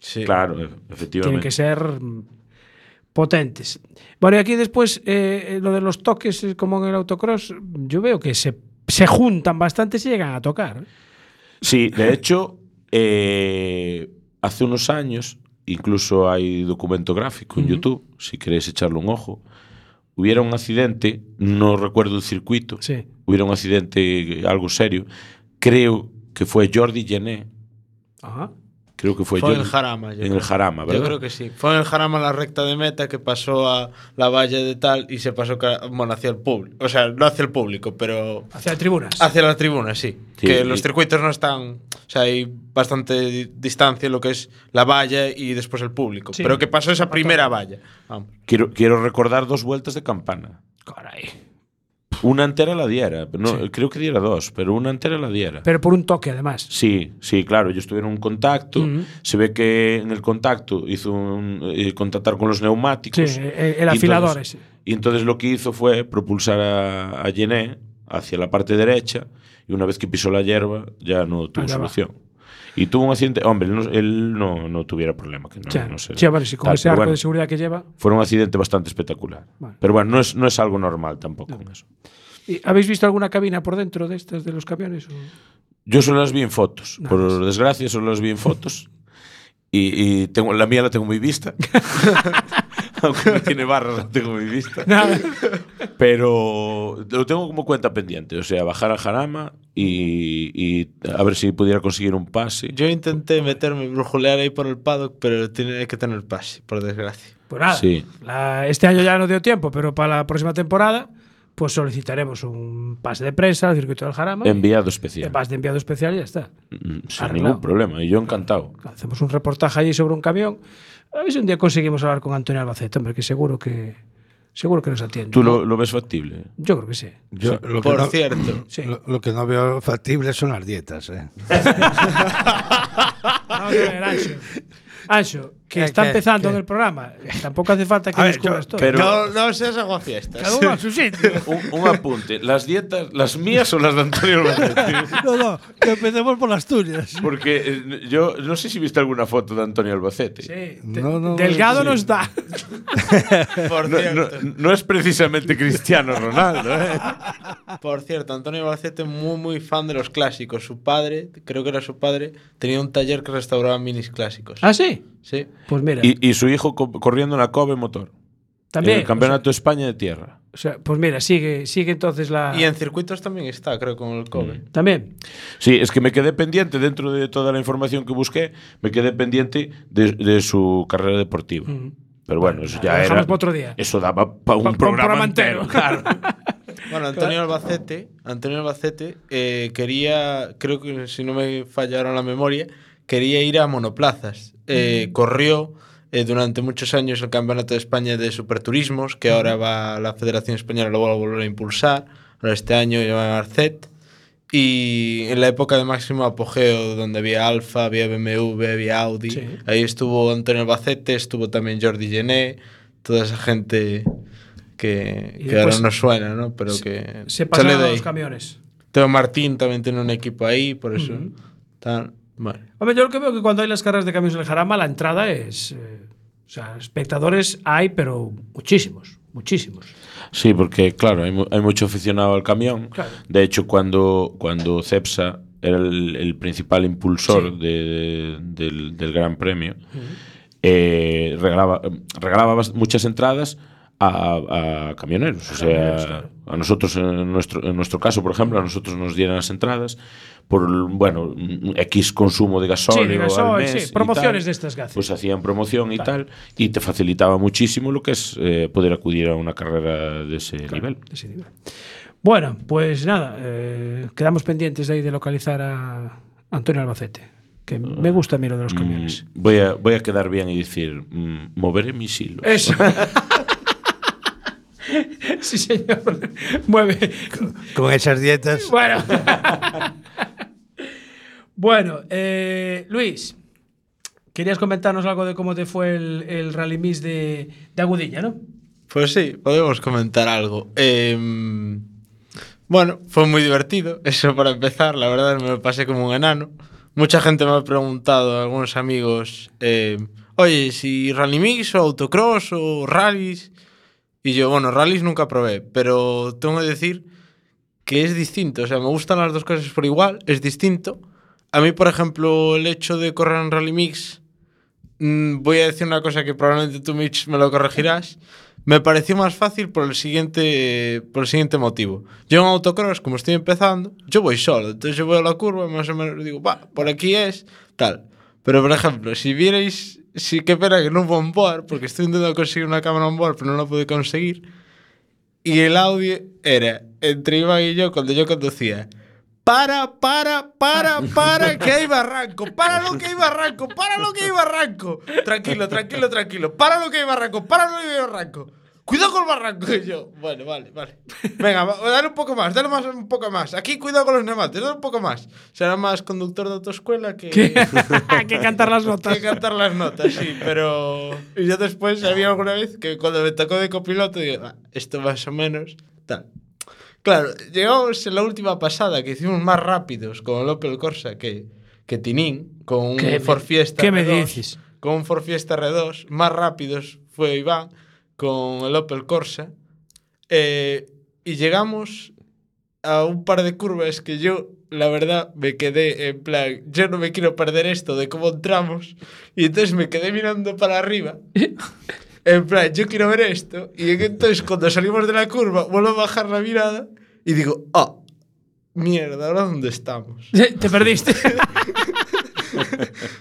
D: Sí.
G: Claro, e-
B: tienen
G: efectivamente.
B: que ser potentes. Bueno, y aquí después eh, lo de los toques, eh, como en el autocross, yo veo que se, se juntan bastante y se llegan a tocar.
G: Sí, de hecho, eh, hace unos años incluso hay documento gráfico en YouTube, si queréis echarle un ojo. Hubiera un accidente, no recuerdo el circuito,
B: Sí.
G: hubiera un accidente algo serio. Creo que fue Jordi Gené,
B: Ajá.
G: Creo que fue
D: Fue en el Jarama. yo
G: en
D: creo.
G: el Jarama, ¿verdad?
D: Yo creo que sí. Fue en el Jarama la recta de meta que pasó a la valla de tal y se pasó bueno, hacia el público. O sea, no hacia el público, pero
B: Hacia tribunas.
D: hacia la tribuna, sí.
G: Sí,
D: que
G: y-
D: los circuitos no están. O sea, hay bastante di- distancia en lo que es la valla y después el público.
B: Sí.
D: Pero que pasó esa primera valla. Vamos.
G: Quiero, quiero recordar dos vueltas de campana.
B: Caray.
G: Una entera la diera, no, creo que diera dos, pero una entera la diera.
B: Pero por un toque, además.
G: Sí, sí, claro, ellos tuvieron un contacto.
B: Ujú.
G: Se ve que en el contacto hizo un, eh, contactar con los neumáticos.
B: Sí, el- el afilador
G: entonces-
B: ese.
G: Y entonces lo que hizo fue propulsar a, a Gené hacia la parte derecha y una vez que pisó la hierba ya no tuvo
B: Allá va.
G: Y tuvo un accidente. Hombre, él no, él no, no tuviera problema. Que no,
B: Ya,
G: no sé,
B: sí, bueno, sí, con
G: tal,
B: ese arco
G: bueno,
B: de seguridad que lleva.
G: Fue un accidente bastante espectacular.
B: Vale.
G: Pero bueno, no es, no es algo normal tampoco. eso.
B: ¿Y ¿Habéis visto alguna cabina por dentro de estas de los camiones? o?
G: Yo solo las vi en fotos.
B: Nada
G: Por
B: más.
G: desgracia, solo las vi en fotos. Y, y tengo, la mía la tengo muy vista. Aunque no tiene barras, la tengo muy vista.
B: Nada.
G: Pero lo tengo como cuenta pendiente. O sea, bajar a Jarama y, y a ver si pudiera conseguir un pase.
D: Yo intenté meterme, brujulear ahí por el paddock, pero tiene que tener pase, por desgracia.
B: Pues nada.
G: Sí.
B: la- este año ya no dio tiempo, pero para la próxima temporada, pues solicitaremos un pase de prensa al circuito del Jarama.
G: Enviado
B: El
G: especial.
B: pase de enviado especial y ya está.
G: Mm, Sin
B: Arreglado.
G: ningún problema. Y yo encantado.
B: Hacemos un reportaje allí sobre un camión. A ver si un día conseguimos hablar con Antonio Albacete, hombre, que seguro que seguro que nos atiende.
G: ¿Tú lo, lo ves factible?
B: Yo creo que sí.
C: Yo lo, que
D: Por
C: no,
D: cierto,
B: Sí.
C: lo, lo que no veo factible son las dietas. ¿eh?
B: Vamos a ver, Ancho. Ancho, que
C: ¿Qué,
B: está empezando
C: qué?
B: en el programa. Tampoco hace falta que descubras todo.
G: pero-
D: no, no seas aguafiestas.
B: Cada uno a su sitio.
G: Un, un apunte. ¿Las dietas, las mías o las de Antonio Albacete?
C: No, no, que empecemos por las tuyas.
G: Porque eh, yo no sé si viste alguna foto de Antonio Albacete.
B: Sí,
C: No, no,
B: Delgado
C: sí.
B: no está.
D: Por
G: No,
D: cierto,
G: no- no es precisamente Cristiano Ronaldo, ¿eh?
D: por cierto, Antonio Balcete muy muy fan de los clásicos. Su padre, creo que era su padre, tenía un taller que restauraba minis clásicos.
B: ¿Ah, sí?
D: Sí.
B: Pues mira,
G: Y, y su hijo co- corriendo en la Kobe Motor.
B: también.
G: En el Campeonato de España de Tierra.
B: o sea, pues mira, sigue, sigue entonces la.
D: Y en circuitos también está, creo, con el Kobe.
B: También.
G: Sí, es que me quedé pendiente, dentro de toda la información que busqué, me quedé pendiente de, de su carrera deportiva. Pero bueno, eso ya era.
B: para otro día.
G: Eso daba para un
B: Pa- pa un
G: programa,
B: programa
G: entero.
B: entero.
G: Claro.
D: Bueno, Antonio Albacete, Antonio Albacete eh, quería, creo que si no me fallaron la memoria, quería ir a monoplazas. Eh, Corrió eh, durante muchos años el Campeonato de España de Superturismos, que ahora va la Federación Española lo va a volver a impulsar. Ahora este año lleva Arcet. Y en la época de máximo apogeo, donde había Alfa, había BMW, había Audi,
B: Sí.
D: ahí estuvo Antonio Albacete, estuvo también Jordi Gené, toda esa gente que, que ahora no suena, ¿no? Pero que
B: Se pasaron
D: de
B: los camiones.
D: Teo Martín también tiene un equipo ahí, por eso. tal. Bueno.
B: Hombre, yo lo que veo que cuando hay las carreras de camiones en el Jarama, la entrada es. eh, o sea, espectadores hay, pero muchísimos. Muchísimos.
G: Sí, porque claro, hay, mu- hay mucho aficionado al camión.
B: Claro.
G: De hecho, cuando, cuando Cepsa era el, el principal impulsor
B: Sí.
G: de- del, del Gran Premio, eh, regalaba, regalaba muchas entradas a, a camioneros. O sea, a nosotros, en nuestro, en nuestro caso, por ejemplo, a nosotros nos dieran las entradas por, bueno, X consumo de gasóleo,
B: Sí, de
G: al
B: gasoil,
G: mes
B: sí, promociones
G: tal.
B: de estas hacen.
G: Pues hacían promoción y tal, y te facilitaba muchísimo lo que es eh, poder acudir a una carrera de ese nivel.
B: de ese nivel. Bueno, pues nada, eh, quedamos pendientes de ahí de localizar a Antonio Albacete. Que me gusta a mí lo de los camiones.
G: Mm, voy, a, voy a quedar bien y decir, mm, moveré mis hilos.
B: Eso. sí, señor. Mueve.
C: Con esas dietas.
B: Bueno. bueno, eh, Luis, querías comentarnos algo de cómo te fue el, Rally Mix de, de Agudilla, ¿no?
D: Pues sí, podemos comentar algo. Em, bueno, fue muy divertido, eso para empezar, la verdad me lo pasé como un enano. Mucha gente me ha preguntado, algunos amigos, em, oye, si rally mix o autocross o rallies. Y yo, bueno, rallies nunca probé, pero tengo que decir que es distinto. O sea, me gustan las dos cosas por igual, es distinto. A mí, por ejemplo, el hecho de correr en rally mix mm, voy a decir una cosa que probablemente tú, Mitch, me lo corregirás. Me pareció más fácil por el siguiente, por el siguiente motivo. Yo en autocross, como estoy empezando, yo voy solo. Entonces yo voy a la curva, más o menos digo, va, por aquí es, tal. Pero por ejemplo, si vierais, sí que pena que no hubo on board, porque estoy intentando conseguir una cámara on board, pero no la pude conseguir. Y el audio era entre Iván y yo cuando yo conducía. Para, para, para, para, que hay barranco. Para lo que hay barranco. Para lo que hay barranco. Tranquilo, tranquilo, tranquilo. Para lo que hay barranco. Para lo que hay barranco. Cuidado con el barranco. Y yo, bueno, vale, vale. Venga, dale un poco más, dale más, un poco más. Aquí cuidado con los neumáticos, dale un poco más. Será más conductor de autoescuela que,
B: que cantar las notas.
D: que cantar las notas, sí, pero. Y yo después había alguna vez que cuando me tocó de copiloto, digo, "Ah, esto más o menos, tal. Claro, llegamos en la última pasada que hicimos más rápidos con el Opel Corsa que, que Tinín, con un
B: ¿Qué me-
D: Ford Fiesta
B: qué me
D: R2,
B: dices?
D: Con un Ford Fiesta R2, más rápidos fue Iván con el Opel Corsa. eh, y llegamos a un par de curvas que yo, la verdad, me quedé en plan, yo no me quiero perder esto de cómo entramos. Y entonces me quedé mirando para arriba. En plan, yo quiero ver esto. Y entonces cuando salimos de la curva, vuelvo a bajar la mirada y digo, ah, mierda, ¿ahora dónde estamos?
B: Te perdiste.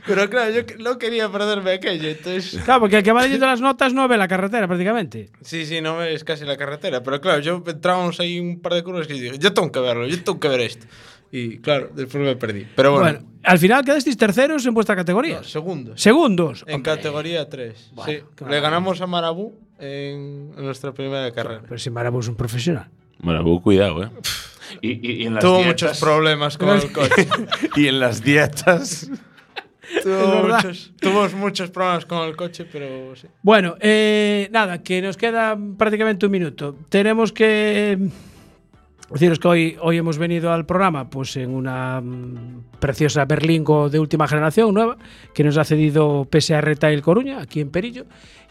D: Pero claro, yo que- no quería perderme aquello, entonces...
B: claro, porque el que va leyendo las notas no ve la carretera prácticamente.
D: Sí, sí, no ves casi la carretera. Pero claro, yo entrábamos ahí un par de curvas y digo, yo tengo que verlo, yo tengo que ver esto. Y claro, después me perdí. Pero bueno,
B: Bueno, al final quedasteis terceros en vuestra categoría.
D: no, segundos.
B: Segundos.
D: En
B: Hombre,
D: categoría 3. sí.
B: qué
D: Le ganamos a Marabú en, en nuestra primera carrera.
B: Pero si Marabú es un profesional.
G: Vos cuidado, ¿eh? Y, y- y en las
D: Tuvo
G: dietas-
D: muchos problemas con el coche.
G: y en las dietas.
D: tuvo, muchos, tuvo muchos problemas con el coche, pero sí.
B: Bueno, eh, nada, que nos queda prácticamente un minuto. Tenemos que deciros que hoy, hoy hemos venido al programa pues en una mm, preciosa Berlingo de última generación, nueva, que nos ha cedido PSA Retail Coruña, aquí en Perillo.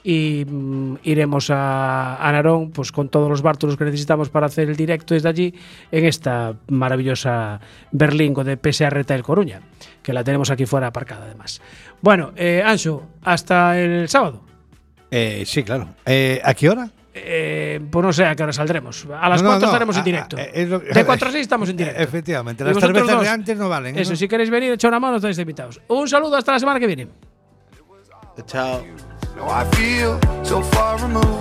B: Y mm, iremos a, a Narón pues, con todos los bártulos que necesitamos para hacer el directo desde allí en esta maravillosa Berlingo de PSA Retail Coruña, que la tenemos aquí fuera aparcada además. Bueno, eh, Ancho, hasta el sábado.
C: Eh, sí, claro. Eh, ¿A qué hora?
B: Eh, pues no sé a qué hora saldremos. A las
C: No, no,
B: 4
C: no,
B: estaremos en directo.
C: a- es lo que-
B: de 4 a 6 estamos en directo.
C: Efectivamente. Las cervezas
B: dos,
C: de antes no valen.
B: Eso,
C: ¿no?
B: si queréis venir, echa una mano, estáis invitados. Un saludo hasta la semana que viene.
D: Chao.